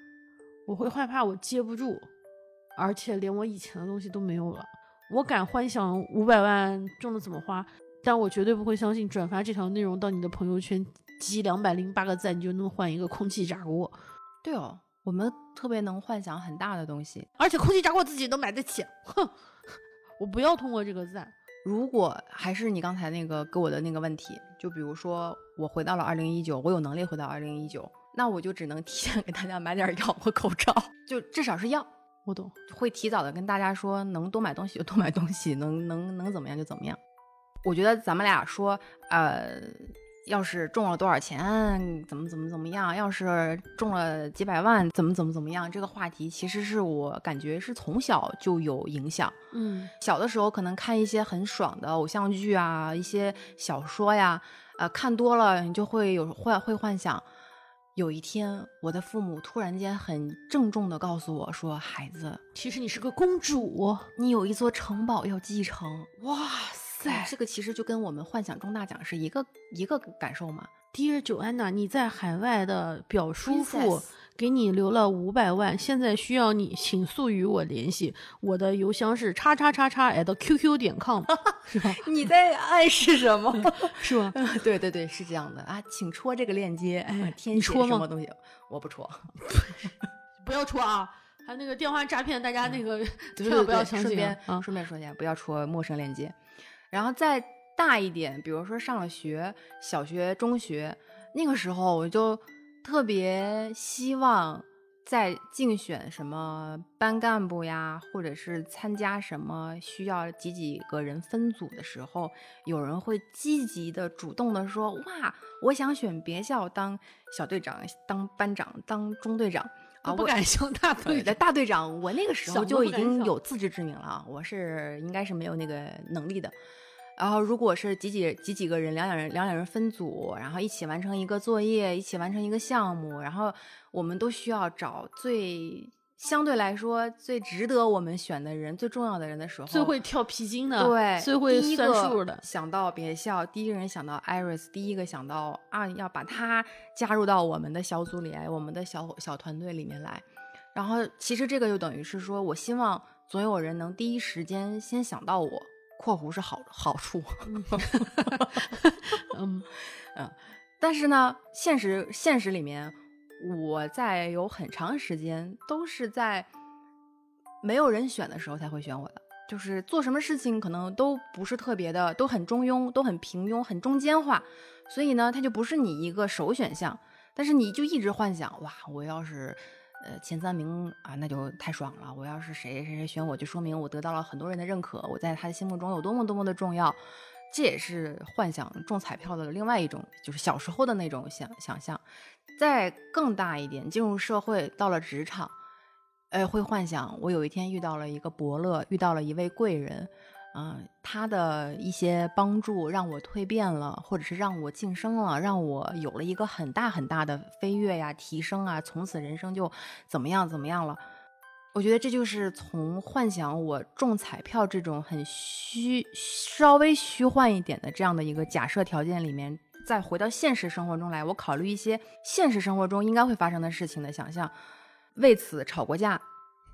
我会害怕我接不住，而且连我以前的东西都没有了。我敢幻想五百万中了怎么花，但我绝对不会相信转发这条内容到你的朋友圈积两百零八个赞，你就能换一个空气炸锅。对哦，我们特别能幻想很大的东西，而且空气炸锅自己都买得起。哼，我不要通过这个赞。如果还是你刚才那个给我的那个问题，就比如说我回到了二零一九，我有能力回到二零一九，那我就只能提前给大家买点药和口罩，就至少是药。我懂，会提早的跟大家说，能多买东西就多买东西，能能能怎么样就怎么样。我觉得咱们俩说，呃，要是中了多少钱，怎么怎么怎么样，要是中了几百万，怎么怎么怎么样，这个话题其实是我感觉是从小就有影响。嗯，小的时候可能看一些很爽的偶像剧啊，一些小说呀，呃，看多了你就会有幻会幻想。有一天，我的父母突然间很郑重的告诉我说：“孩子，其实你是个公主。你有一座城堡要继承。”哇塞，这个其实就跟我们幻想中大奖是一个一个感受嘛。Dear Joanna，你在海外的表叔父给你留了五百万，现在需要你，请速与我联系。我的邮箱是叉叉叉叉 at qq 点 com，是吧？你在暗示什么？是吧？对对对，是这样的啊，请戳这个链接。哎，天你戳吗什么东西？我不戳。不要戳啊！还有那个电话诈骗，大家那个千万不要对顺便相信啊！啊顺便说一下，不要戳陌生链接。然后再大一点，比如说上了学，小学、中学那个时候，我就特别希望在竞选什么班干部呀，或者是参加什么需要几几个人分组的时候，有人会积极的、主动的说：“哇，我想选别校当小队长、当班长、当中队长。”啊，我不敢像大队的。大队长，我那个时候就已经有自知之明了啊，我是应该是没有那个能力的。然后，如果是几几几几个人，两两人两两人分组，然后一起完成一个作业，一起完成一个项目，然后我们都需要找最相对来说最值得我们选的人、最重要的人的时候，最会跳皮筋的，对最会算数的，想到别笑，第一个人想到 Iris，第一个想到啊，要把他加入到我们的小组里来，我们的小小团队里面来。然后其实这个就等于是说，我希望总有人能第一时间先想到我（括弧是好好处） 嗯嗯，但是呢，现实现实里面，我在有很长时间都是在没有人选的时候才会选我的，就是做什么事情可能都不是特别的，都很中庸，都很平庸，很中间化，所以呢，它就不是你一个首选项。但是你就一直幻想，哇，我要是呃前三名啊，那就太爽了。我要是谁谁谁选我，就说明我得到了很多人的认可，我在他的心目中有多么多么的重要。这也是幻想中彩票的另外一种，就是小时候的那种想想象。再更大一点，进入社会，到了职场，呃，会幻想我有一天遇到了一个伯乐，遇到了一位贵人，嗯、他的一些帮助让我蜕变了，或者是让我晋升了，让我有了一个很大很大的飞跃呀、提升啊，从此人生就怎么样怎么样了。我觉得这就是从幻想我中彩票这种很虚、稍微虚幻一点的这样的一个假设条件里面，再回到现实生活中来，我考虑一些现实生活中应该会发生的事情的想象，为此吵过架，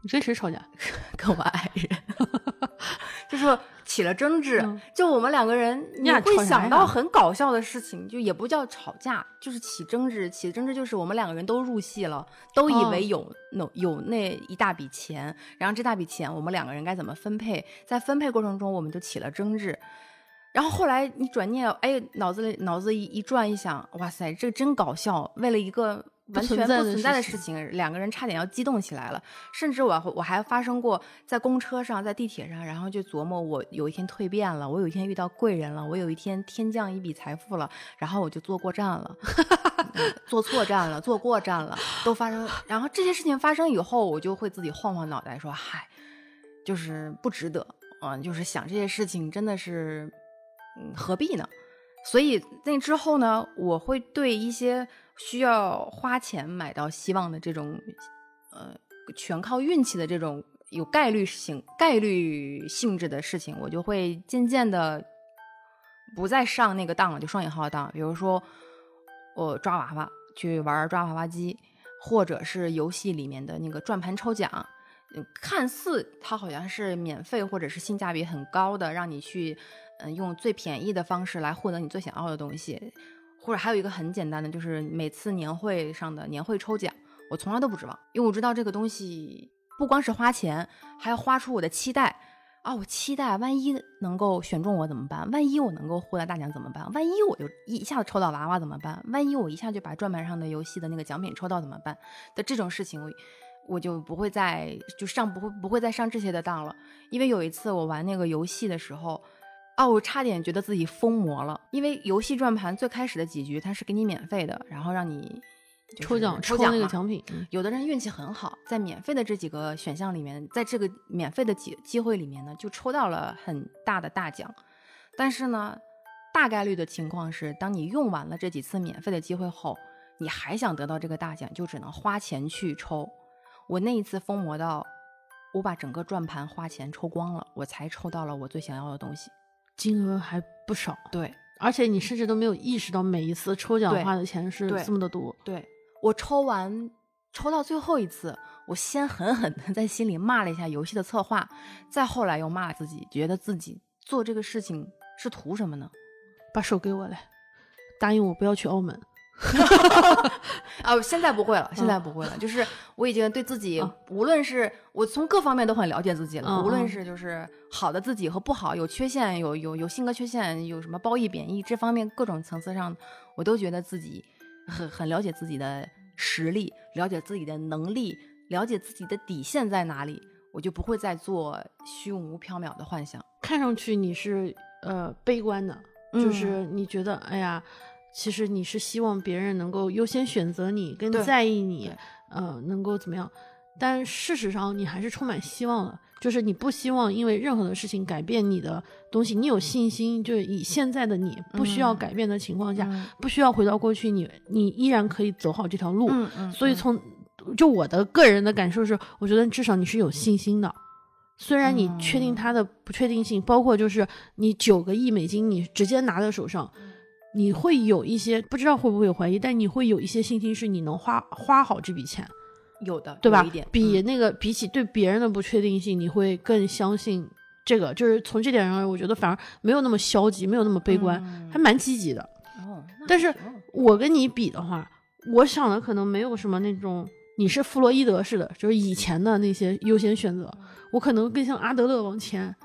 你跟谁吵架？跟我爱人，就是起了争执。嗯就我们两个人，你会想到很搞笑的事情，就也不叫吵架，就是起争执。起争执就是我们两个人都入戏了，都以哦为有那、有那一大笔钱，然后这大笔钱我们两个人该怎么分配？在分配过程中，我们就起了争执。然后后来你转念，哎，脑子里脑子一一转一想，哇塞，这真搞笑！为了一个完全不存在的事事情，两个人差点要激动起来了。甚至我我还发生过在公车上，在地铁上，然后就琢磨我有一天蜕变了，我有一天遇到贵人了，我有一天天降一笔财富了，然后我就坐过站了，嗯坐错站了，坐过站了，都发生。然后这些事情发生以后，我就会自己晃晃脑袋说：“嗨，就是不值得。”嗯，就是想这些事情真的是，嗯，何必呢？所以那之后呢，我会对一些需要花钱买到希望的这种，呃，全靠运气的这种有概率性、概率性质的事情，我就会渐渐的不再上那个当了，就双引号的当。比如说，我抓娃娃去玩抓娃娃机，或者是游戏里面的那个转盘抽奖。看似它好像是免费或者是性价比很高的，让你去，嗯，用最便宜的方式来获得你最想要的东西，或者还有一个很简单的，就是每次年会上的年会抽奖，我从来都不指望，因为我知道这个东西不光是花钱，还要花出我的期待啊！我期待万一能够选中我怎么办？万一我能够获得大奖怎么办？万一我就一下子抽到娃娃怎么办？万一我一下就把转盘上的游戏的那个奖品抽到怎么办？的这种事情，我。我就不会再就上不会不会再上这些的当了，因为有一次我玩那个游戏的时候，啊，我差点觉得自己疯魔了。因为游戏转盘最开始的几局它是给你免费的，然后让你抽奖抽奖那个奖品。有的人运气很好，在免费的这几个选项里面，在这个免费的机机会里面呢，就抽到了很大的大奖。但是呢，大概率的情况是，当你用完了这几次免费的机会后，你还想得到这个大奖，就只能花钱去抽。我那一次疯魔到，我把整个转盘花钱抽光了，我才抽到了我最想要的东西，金额还不少。对，而且你甚至都没有意识到每一次抽奖花的钱是这么的多。对我抽完抽到最后一次，我先狠狠的在心里骂了一下游戏的策划，再后来又骂自己，觉得自己做这个事情是图什么呢？把手给我来，答应我不要去澳门。啊，现在不会了，现在不会了。就是我已经对自己，无论是我从各方面都很了解自己了，无论是就是好的自己和不好，有缺陷，有有有性格缺陷，有什么褒义贬义，这方面各种层次上，我都觉得自己很很了解自己的实力，了解自己的能力，了解自己的底线在哪里，我就不会再做虚无缥缈的幻想。看上去你是呃悲观的，就是你觉得哎呀。其实你是希望别人能够优先选择你，更在意你，呃，能够怎么样？但事实上你还是充满希望的，就是你不希望因为任何的事情改变你的东西，你有信心，就是以现在的你不需要改变的情况下，不需要回到过去，你你依然可以走好这条路。嗯嗯。所以从就我的个人的感受是，我觉得至少你是有信心的，虽然你确定它的不确定性，包括就是你九个亿美金你直接拿在手上。你会有一些不知道会不会有怀疑，但你会有一些信心，是你能花花好这笔钱，有的，对吧？比那个比起对别人的不确定性，你会更相信这个。就是从这点上，我觉得反而没有那么消极，没有那么悲观，还蛮积极的。哦，但是我跟你比的话，我想的可能没有什么那种你是弗洛伊德式的，就是以前的那些优先选择。我可能更像阿德勒往前，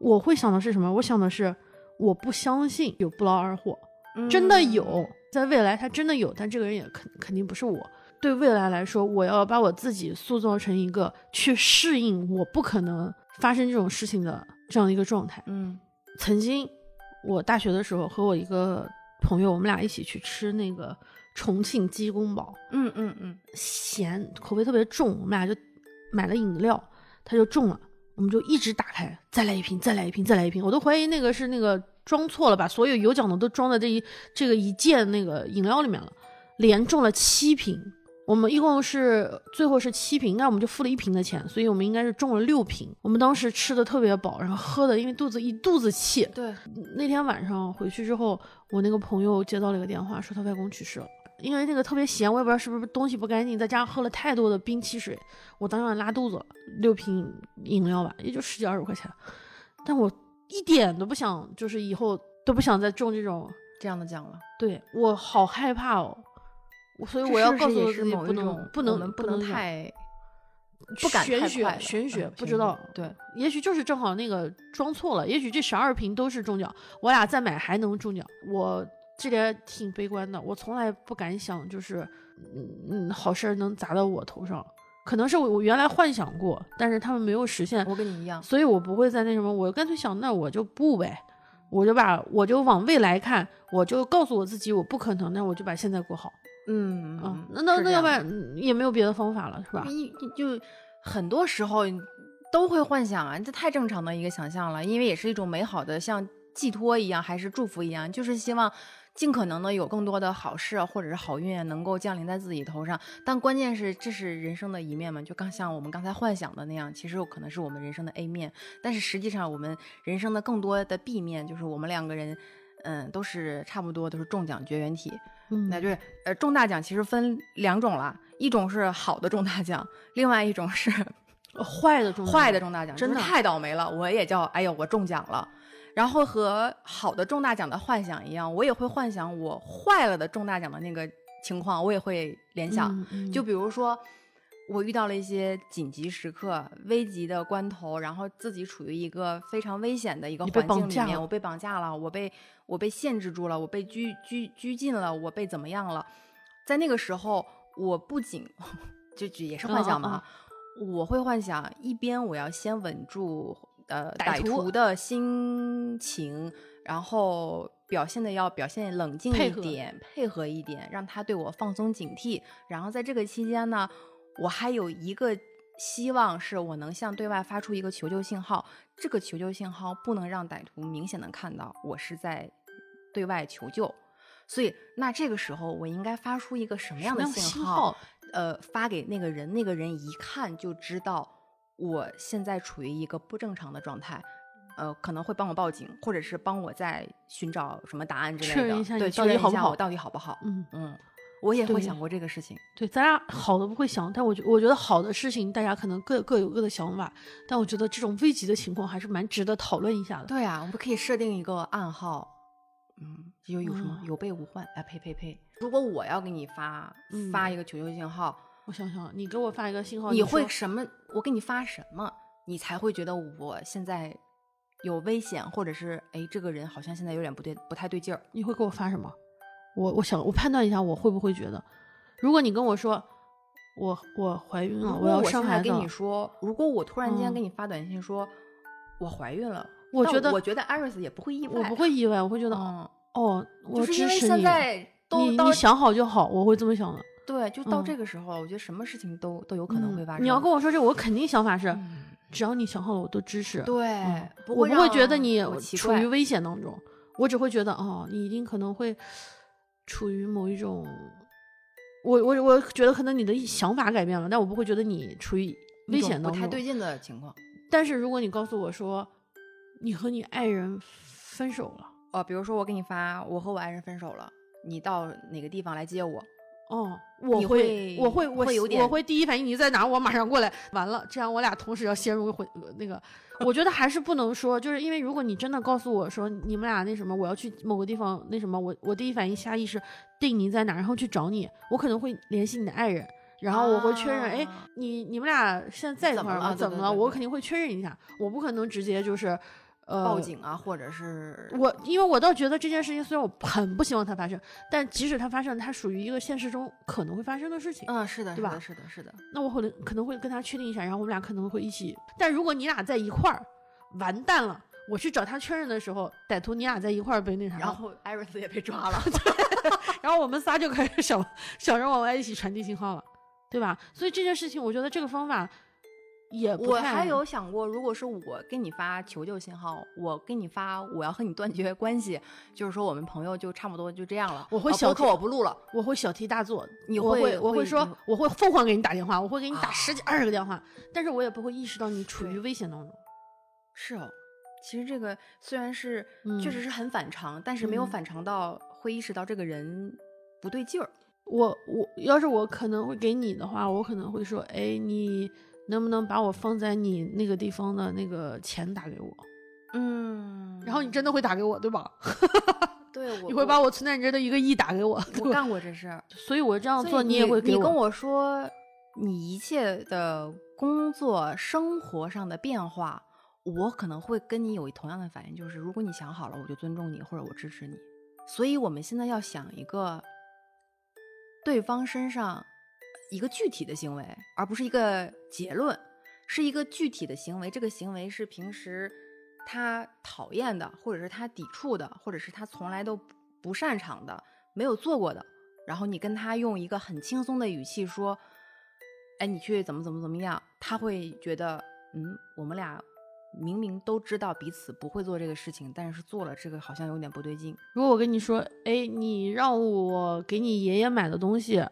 我会想的是什么？我想的是，我不相信有不劳而获。真的有，在未来他真的有，但这个人也肯肯定不是我。对未来来说，我要把我自己塑造成一个去适应我不可能发生这种事情的这样一个状态。嗯，曾经我大学的时候和我一个朋友，我们俩一起去吃那个重庆鸡公煲。嗯嗯嗯，咸，口味特别重，我们俩就买了饮料，他就中了，我们就一直打开，再来一瓶，再来一瓶，再来一瓶，我都怀疑那个是那个。装错了，把所有有奖的都装在这一这个一件那个饮料里面了，连中了七瓶。我们一共是最后是七瓶，那我们就付了一瓶的钱，所以我们应该是中了六瓶。我们当时吃的特别饱，然后喝的因为肚子一肚子气。对，那天晚上回去之后，我那个朋友接到了一个电话，说他外公去世了，因为那个特别咸，我也不知道是不是东西不干净，再加上喝了太多的冰汽水，我当场拉肚子了。六瓶饮料吧，也就十几二十块钱，但我。一点都不想，就是以后都不想再中这种这样的奖了。对我好害怕哦，所以我要告诉自己不能不能不能太不敢玄学玄学不知道。对，也许就是正好那个装错了，也许这十二瓶都是中奖，我俩再买还能中奖。我这点挺悲观的，我从来不敢想，就是嗯嗯好事儿能砸到我头上。可能是我我原来幻想过，但是他们没有实现，我跟你一样，所以我不会再那什么，我干脆想那我就不呗，我就把我就往未来看，我就告诉我自己我不可能，那我就把现在过好。嗯啊，那那那要不然也没有别的方法了，是吧？你就很多时候都会幻想啊，这太正常的一个想象了，因为也是一种美好的，像寄托一样，还是祝福一样，就是希望尽可能的有更多的好事或者是好运能够降临在自己头上。但关键是，这是人生的一面嘛，就刚像我们刚才幻想的那样，其实有可能是我们人生的 A 面，但是实际上我们人生的更多的 B 面，就是我们两个人，嗯，都是差不多都是中奖绝缘体。嗯，那就是呃，中大奖其实分两种了，一种是好的中大奖，另外一种是坏的中坏的中大奖，真的太倒霉了。我也叫哎呦，我中奖了。然后和好的中大奖的幻想一样，我也会幻想我坏了的中大奖的那个情况，我也会联想。嗯嗯、就比如说，我遇到了一些紧急时刻、危急的关头，然后自己处于一个非常危险的一个环境里面，我被绑架了，我被我被限制住了，我被拘拘拘禁了，我被怎么样了？在那个时候，我不仅 就也是幻想嘛，我会幻想一边我要先稳住。呃，歹徒的心情，然后表现的要表现冷静一点，配合一点，让他对我放松警惕。然后在这个期间呢，我还有一个希望是我能向对外发出一个求救信号。这个求救信号不能让歹徒明显的看到我是在对外求救。所以，那这个时候我应该发出一个什么样的信号？呃，发给那个人，那个人一看就知道。我现在处于一个不正常的状态，呃，可能会帮我报警，或者是帮我在寻找什么答案之类的。确认一下，对，到底好不好？我到底好不好？嗯嗯，我也会想过这个事情。对，咱俩好的不会想，但我觉我觉得好的事情，大家可能各各有各的想法。但我觉得这种危急的情况还是蛮值得讨论一下的。对啊，我们可以设定一个暗号，嗯，有有什么、有备无患。哎，呸呸呸！如果我要给你发、嗯、发一个求救信号。我想想，你给我发一个信号，你会什么？我给你发什么，你才会觉得我现在有危险，或者是哎，这个人好像现在有点不对，不太对劲儿。你会给我发什么？我我想我判断一下，我会不会觉得，如果你跟我说我我怀孕了，我要生孩子，跟你说，如果我突然间给你发短信说、嗯、我怀孕了，我觉得我觉得 Iris 也不会意外，我不会意外，我会觉得、嗯、哦，我就是因为现在都你你想好就好，我会这么想的。对，就到这个时候，我觉得什么事情都都有可能会发生。嗯你要跟我说这，我肯定想法是，嗯只要你想好了，我都支持。对，我不会觉得你处于危险当中，我只会觉得哦，你一定可能会处于某一种，我我我觉得可能你的想法改变了，但我不会觉得你处于危险当中，不太对劲的情况。但是如果你告诉我说你和你爱人分手了，哦，比如说我给你发我和我爱人分手了，你到哪个地方来接我？哦，我会，我会，我会有点，我会第一反应你在哪，我马上过来。完了，这样我俩同时要陷入回那个，我觉得还是不能说，就是因为如果你真的告诉我说你们俩那什么，我要去某个地方那什么，我我第一反应下意识定你在哪，然后去找你，我可能会联系你的爱人，然后我会确认，哎、啊，你你们俩现在在一块儿吗？怎么了？我肯定会确认一下，我不可能直接就是。呃，报警啊，或者是我，因为我倒觉得这件事情虽然我很不希望它发生，但即使它发生，它属于一个现实中可能会发生的事情。嗯，是的，对吧？是的，是的。那我可能可能会跟他确定一下，然后我们俩可能会一起。但如果你俩在一块儿，完蛋了！我去找他确认的时候，歹徒你俩在一块儿被那啥，然后艾瑞斯也被抓了，然后我们仨就开始想想着往外一起传递信号了，对吧？所以这件事情，我觉得这个方法。也我还有想过，如果是我给你发求救信号，我给你发我要和你断绝关系，就是说我们朋友就差不多就这样了。我会小课我不录了，我会小题大做。你会我会说我会疯狂给你打电话，我会给你打啊十几二十个电话，但是我也不会意识到你处于危险当中。是哦，其实这个虽然是嗯确实是很反常，但是没有反常到会意识到这个人不对劲儿。我我要是我可能会给你的话，我可能会说，哎，你。能不能把我放在你那个地方的那个钱打给我？嗯，然后你真的会打给我，对吧？对，你会把我存在你这的一个亿打给我。我干过这事儿，所以我这样做你也会给我。你跟我说你一切的工作生活上的变化，我可能会跟你有同样的反应，就是如果你想好了，我就尊重你或者我支持你。所以我们现在要想一个对方身上一个具体的行为，而不是一个结论，是一个具体的行为。这个行为是平时他讨厌的，或者是他抵触的，或者是他从来都不擅长的，没有做过的。然后你跟他用一个很轻松的语气说：“哎，你去怎么怎么怎么样？”他会觉得，嗯，我们俩明明都知道彼此不会做这个事情，但是做了这个好像有点不对劲。如果我跟你说，哎，你让我给你爷爷买的东西，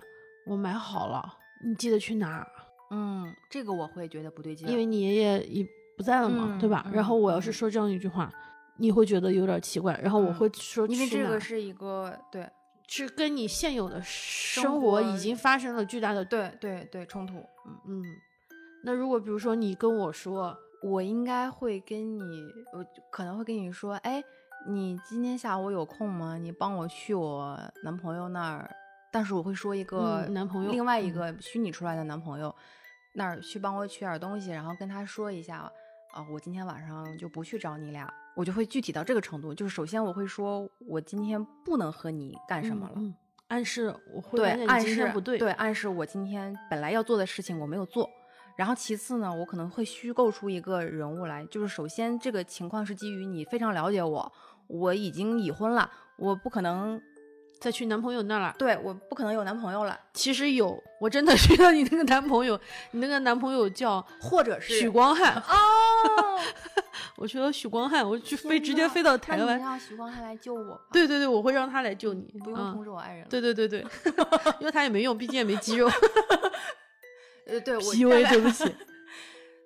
我买好了，你记得去拿。嗯，这个我会觉得不对劲，因为你爷爷已不在了嘛，嗯对吧？嗯然后我要是说这样一句话，你会觉得有点奇怪，然后我会说因为这个是一个对是跟你现有的生活已经发生了巨大的对对对冲突。嗯，嗯。那如果比如说你跟我说，我应该会跟你，我可能会跟你说，哎，你今天下午有空吗？你帮我去我男朋友那儿，但是我会说一个、嗯男朋友另外一个虚拟出来的男朋友、那儿去帮我取点东西，然后跟他说一下，啊、我今天晚上就不去找你俩，我就会具体到这个程度。就是首先我会说我今天不能和你干什么了。暗示我会对暗示不对，对，暗示我今天本来要做的事情我没有做。然后其次呢，我可能会虚构出一个人物来，就是首先这个情况是基于你非常了解我，我已经已婚了，我不可能，再去男朋友那儿了。对我不可能有男朋友了，其实有，我真的知道你那个男朋友，你那个男朋友叫或者是许光汉。哦，我去了许光汉，我去飞直接飞到台湾。让许光汉来救我吧，对对对，我会让他来救你，不用嗯通知我爱人了。对对对 对，因为他也没用，毕竟也没肌肉。呃，对我 PUA，大概对不起。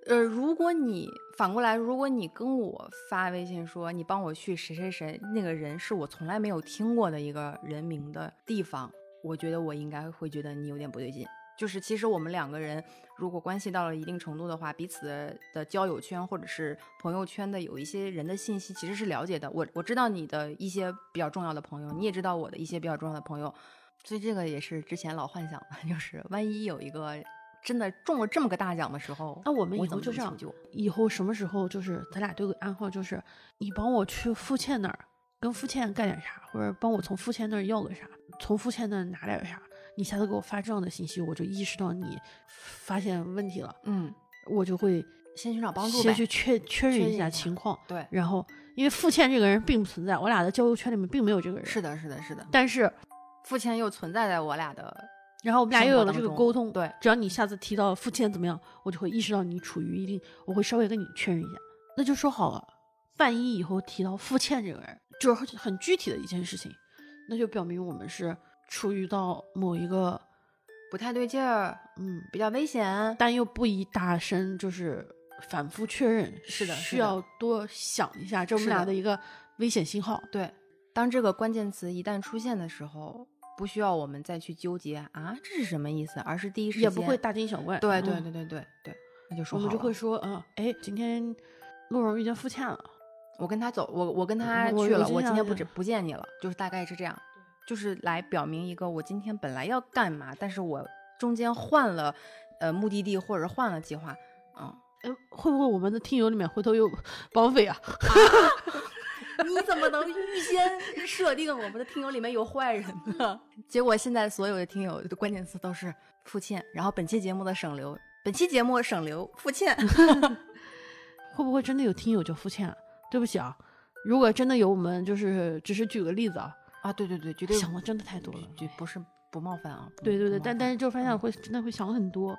呃，如果你反过来，如果你跟我发微信说你帮我去谁谁谁那个人是我从来没有听过的一个人名的地方，我觉得我应该会觉得你有点不对劲。就是其实我们两个人如果关系到了一定程度的话，彼此的交友圈或者是朋友圈的有一些人的信息其实是了解的。我我知道你的一些比较重要的朋友，你也知道我的一些比较重要的朋友，所以这个也是之前老幻想的，就是万一有一个真的中了这么个大奖的时候，那我们以后就这样？以后什么时候就是咱俩对个暗号，就是你帮我去付倩那儿跟付倩干点啥，或者帮我从付倩那儿要个啥，从付倩那儿拿点啥。你下次给我发这样的信息，我就意识到你发现问题了，嗯，我就会先寻找帮助。先去确确认一下情况。对，然后，因为付倩这个人并不存在，我俩的交友圈里面并没有这个人。是的，是的，是的。但是，付倩又存在在我俩的然后我们俩又有了这个沟通。对，只要你下次提到付倩怎么样，我就会意识到你处于一定，我会稍微跟你确认一下。那就说好了，万一以后提到付倩这个人，就是很具体的一件事情，那就表明我们是处于到某一个不太对劲儿，嗯，比较危险。但又不宜大声，就是反复确认，是的需要多想一下，这我们俩的一个危险信号。对，当这个关键词一旦出现的时候，不需要我们再去纠结啊，这是什么意思，而是第一时间也不会大惊小怪。对对嗯。对对对对，那就说我们就会说，嗯，哎，今天陆荣遇见付倩了，我跟他走，我我跟他去了，我今天不只不见你了，就是大概是这样，就是来表明一个我今天本来要干嘛，但是我中间换了呃目的地或者换了计划，嗯，哎，会不会我们的听友里面回头有绑匪啊？你怎么能预先设定我们的听友里面有坏人呢？结果现在所有的听友的关键词都是付倩，然后本期节目的省流，本期节目省流付倩。会不会真的有听友叫付倩啊？对不起啊，如果真的有，我们就是只是举个例子啊，啊，对对对，绝对想的真的太多了。绝不是不冒犯啊。对对对，但但是就发现会真的会想很多，嗯，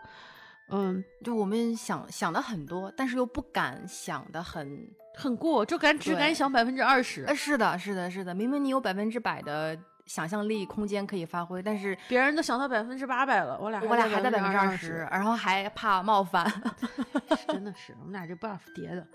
就我们想想的很多，但是又不敢想的很。很过，就敢只敢想百分之二十呃，，是的，是的，是的，明明你有百分之百的想象力空间可以发挥，但是别人都想到百分之八百了，我俩我俩还在百分之二二十，，然后还怕冒犯。真的是我们俩这 buff 叠的。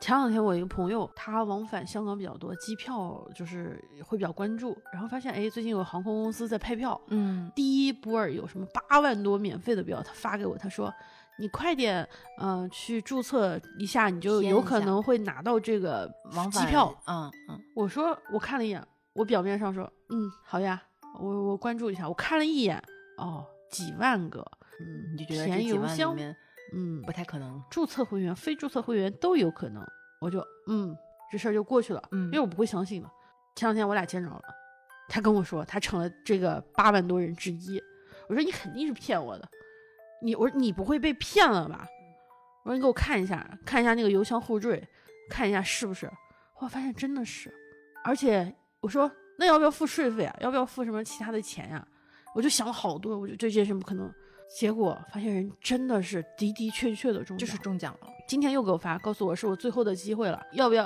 前两天我一个朋友，他往返香港比较多，机票就是会比较关注，然后发现哎，最近有航空公司在派票，嗯第一波儿有什么八万多免费的票，他发给我，他说你快点，嗯、去注册一下，你就有可能会拿到这个往返机票。嗯嗯，我说我看了一眼，我表面上说嗯好呀，我我关注一下，我看了一眼，哦几万个，嗯，你就觉得这填几邮箱，万里面嗯不太可能。注册会员、非注册会员都有可能，我就嗯，这事儿就过去了，嗯因为我不会相信的。前两天我俩见着了，他跟我说他成了这个八万多人之一。我说你肯定是骗我的，你我说你不会被骗了吧？我说你给我看一下，看一下那个邮箱后缀，看一下是不是？我发现真的是，而且我说那要不要付税费啊？要不要付什么其他的钱呀？我就想了好多，我就这件事不可能。结果发现人真的是的的确确的中奖，就是中奖了。今天又给我发，告诉我是我最后的机会了，要不要？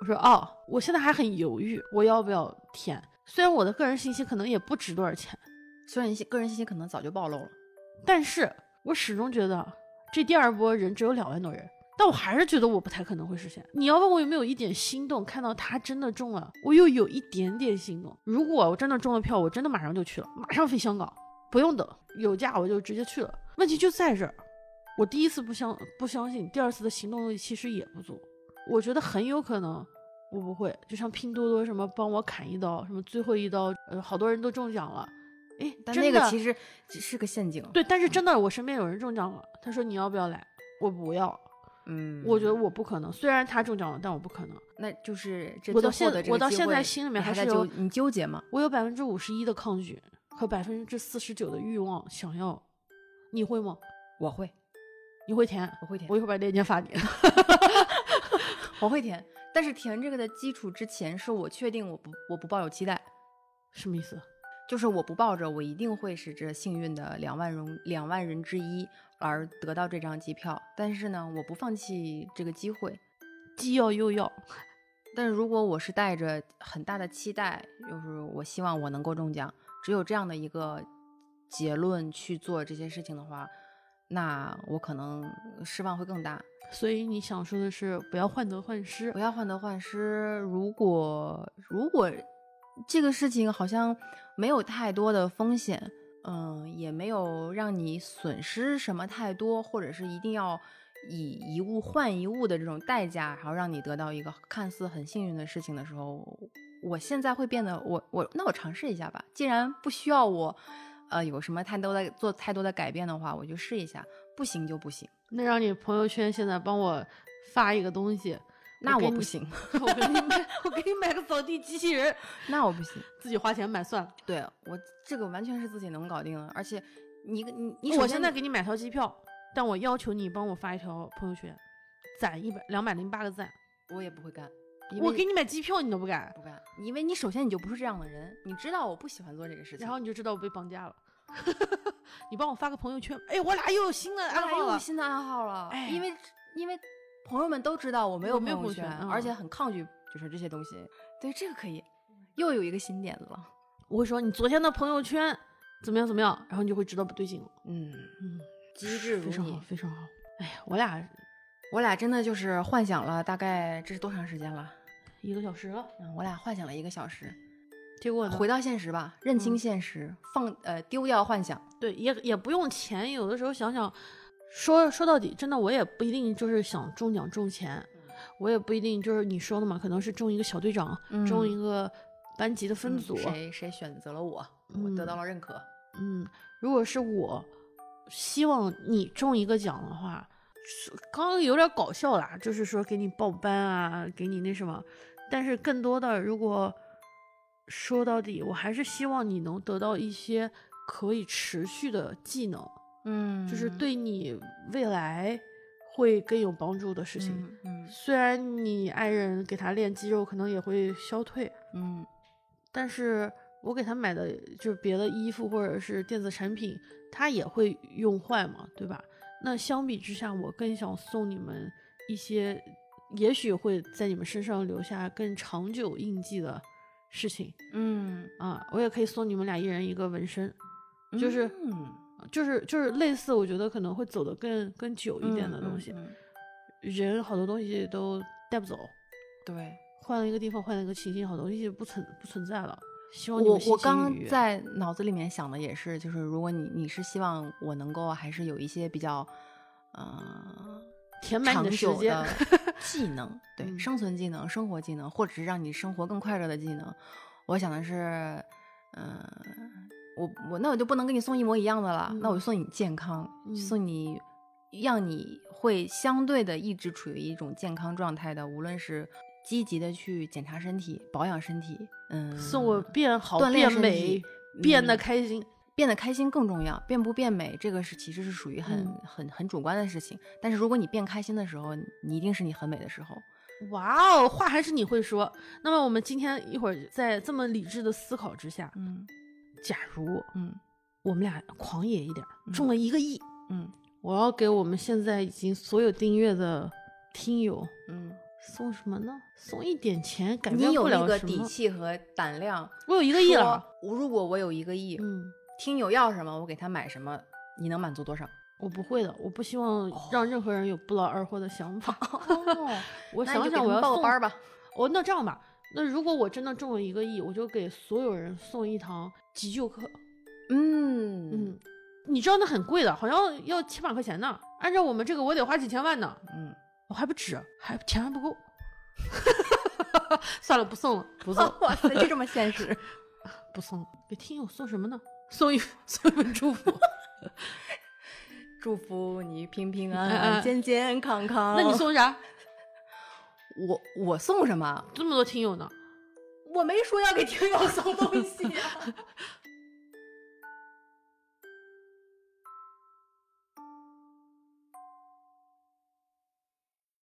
我说哦，我现在还很犹豫，我要不要填？虽然我的个人信息可能也不值多少钱，虽然你个人信息可能早就暴露了，但是我始终觉得这第二波人只有两万多人，但我还是觉得我不太可能会实现。你要问我有没有一点心动，看到他真的中了，我又有一点点心动。如果我真的中了票，我真的马上就去了，马上飞香港。不用等，有假我就直接去了。问题就在这儿，我第一次不相不相信，第二次的行动力其实也不足。我觉得很有可能我不会，就像拼多多什么帮我砍一刀，什么最后一刀，呃，好多人都中奖了。哎，但那个其实是个陷阱。对，但是真的，我身边有人中奖了，他说你要不要来？我不要。嗯，我觉得我不可能。虽然他中奖了，但我不可能。那就是我到现我到现在心里面还是有你纠结吗？我有百分之五十一的抗拒。和百分之四十九的欲望想要，你会吗？我会，你会填？我会填。我一会儿把链接发你。我会填，但是填这个的基础之前是我确定我不我不抱有期待。什么意思？就是我不抱着我一定会是这幸运的两万人两万人之一而得到这张机票，但是呢，我不放弃这个机会，既要又要。但是如果我是带着很大的期待，就是我希望我能够中奖。只有这样的一个结论去做这些事情的话，那我可能失望会更大。所以你想说的是，不要患得患失，不要患得患失。如果如果这个事情好像没有太多的风险，嗯，也没有让你损失什么太多，或者是一定要以一物换一物的这种代价，然后让你得到一个看似很幸运的事情的时候。我现在会变得我我那我尝试一下吧，既然不需要我，呃，有什么太多的做太多的改变的话，我就试一下，不行就不行。那让你朋友圈现在帮我发一个东西，那我不行。我给你买，我给你买个扫地机器人，那我不行，自己花钱买算了。对我这个完全是自己能搞定的，而且你你你，我现在给你买条机票，但我要求你帮我发一条朋友圈，攒一百两百零八个赞，我也不会干。我给你买机票，你都不敢，不敢，因为你首先你就不是这样的人，你知道我不喜欢做这个事情，然后你就知道我被绑架了。你帮我发个朋友圈，哎，我俩又有新的爱好了，又有新的爱好了。哎，因为因为朋友们都知道我没有朋友圈，而且很抗拒就是这些东西。对，这个可以，又有一个新点子了。我会说你昨天的朋友圈怎么样怎么样，然后你就会知道不对劲了。嗯嗯，机智非常好，非常好。哎呀，我俩我俩真的就是幻想了大概这是多长时间了？一个小时了，嗯，我俩幻想了一个小时，结果回到现实吧，认清现实，放呃丢掉幻想，对，也也不用钱，有的时候想想，说说到底，真的我也不一定就是想中奖中钱，我也不一定就是你说的嘛，可能是中一个小队长，中一个班级的分组，谁谁选择了我，我得到了认可，嗯，如果是我希望你中一个奖的话，刚刚有点搞笑啦，就是说给你报班啊，给你那什么。但是更多的，如果说到底，我还是希望你能得到一些可以持续的技能，嗯，就是对你未来会更有帮助的事情。嗯，虽然你爱人给他练肌肉可能也会消退，嗯，但是我给他买的就是别的衣服或者是电子产品，他也会用坏嘛，对吧？那相比之下，我更想送你们一些。也许会在你们身上留下更长久印记的事情，嗯啊，我也可以送你们俩一人一个纹身，就是，就是就是类似，我觉得可能会走得更更久一点的东西。人好多东西都带不走，对，换了一个地方，换了一个情境，好多东西不存不存在了。希望我我刚在脑子里面想的也是，就是如果你你是希望我能够还是有一些比较，嗯。填满你的时间，技能对生存技能、生活技能，或者是让你生活更快乐的技能。我想的是，嗯，我我那我就不能给你送一模一样的了，那我就送你健康，送你让你会相对的一直处于一种健康状态的，无论是积极的去检查身体、保养身体，嗯，送我变好、变美、变得嗯开心。变得开心更重要。变不变美，这个是其实是属于很、嗯很很主观的事情。但是如果你变开心的时候，你一定是你很美的时候。哇哦，话还是你会说。那么我们今天一会儿在这么理智的思考之下，嗯假如嗯我们俩狂野一点中了一个亿，嗯我要给我们现在已经所有订阅的听友嗯，送什么呢？送一点钱，改你变不有那个。底气和胆量。我有一个亿了，我如果我有一个亿，嗯，听友要什么，我给他买什么，你能满足多少？我不会的，我不希望让任何人有不劳而获的想法。哦，我想想，我要送报个班吧。哦，那这样吧，那如果我真的中了一个亿，我就给所有人送一堂急救课。嗯嗯，你知道那很贵的，好像要千把块钱呢。按照我们这个，我得花几千万呢，嗯，我还不止，还钱还不够。算了，不送了，不送，哇塞，就这么现实。不送了。给听友送什么呢？送一 送一份祝福。祝福你平平安安、健健康康。那你送啥？我我送什么？这么多听友呢？我没说要给听友送东西啊。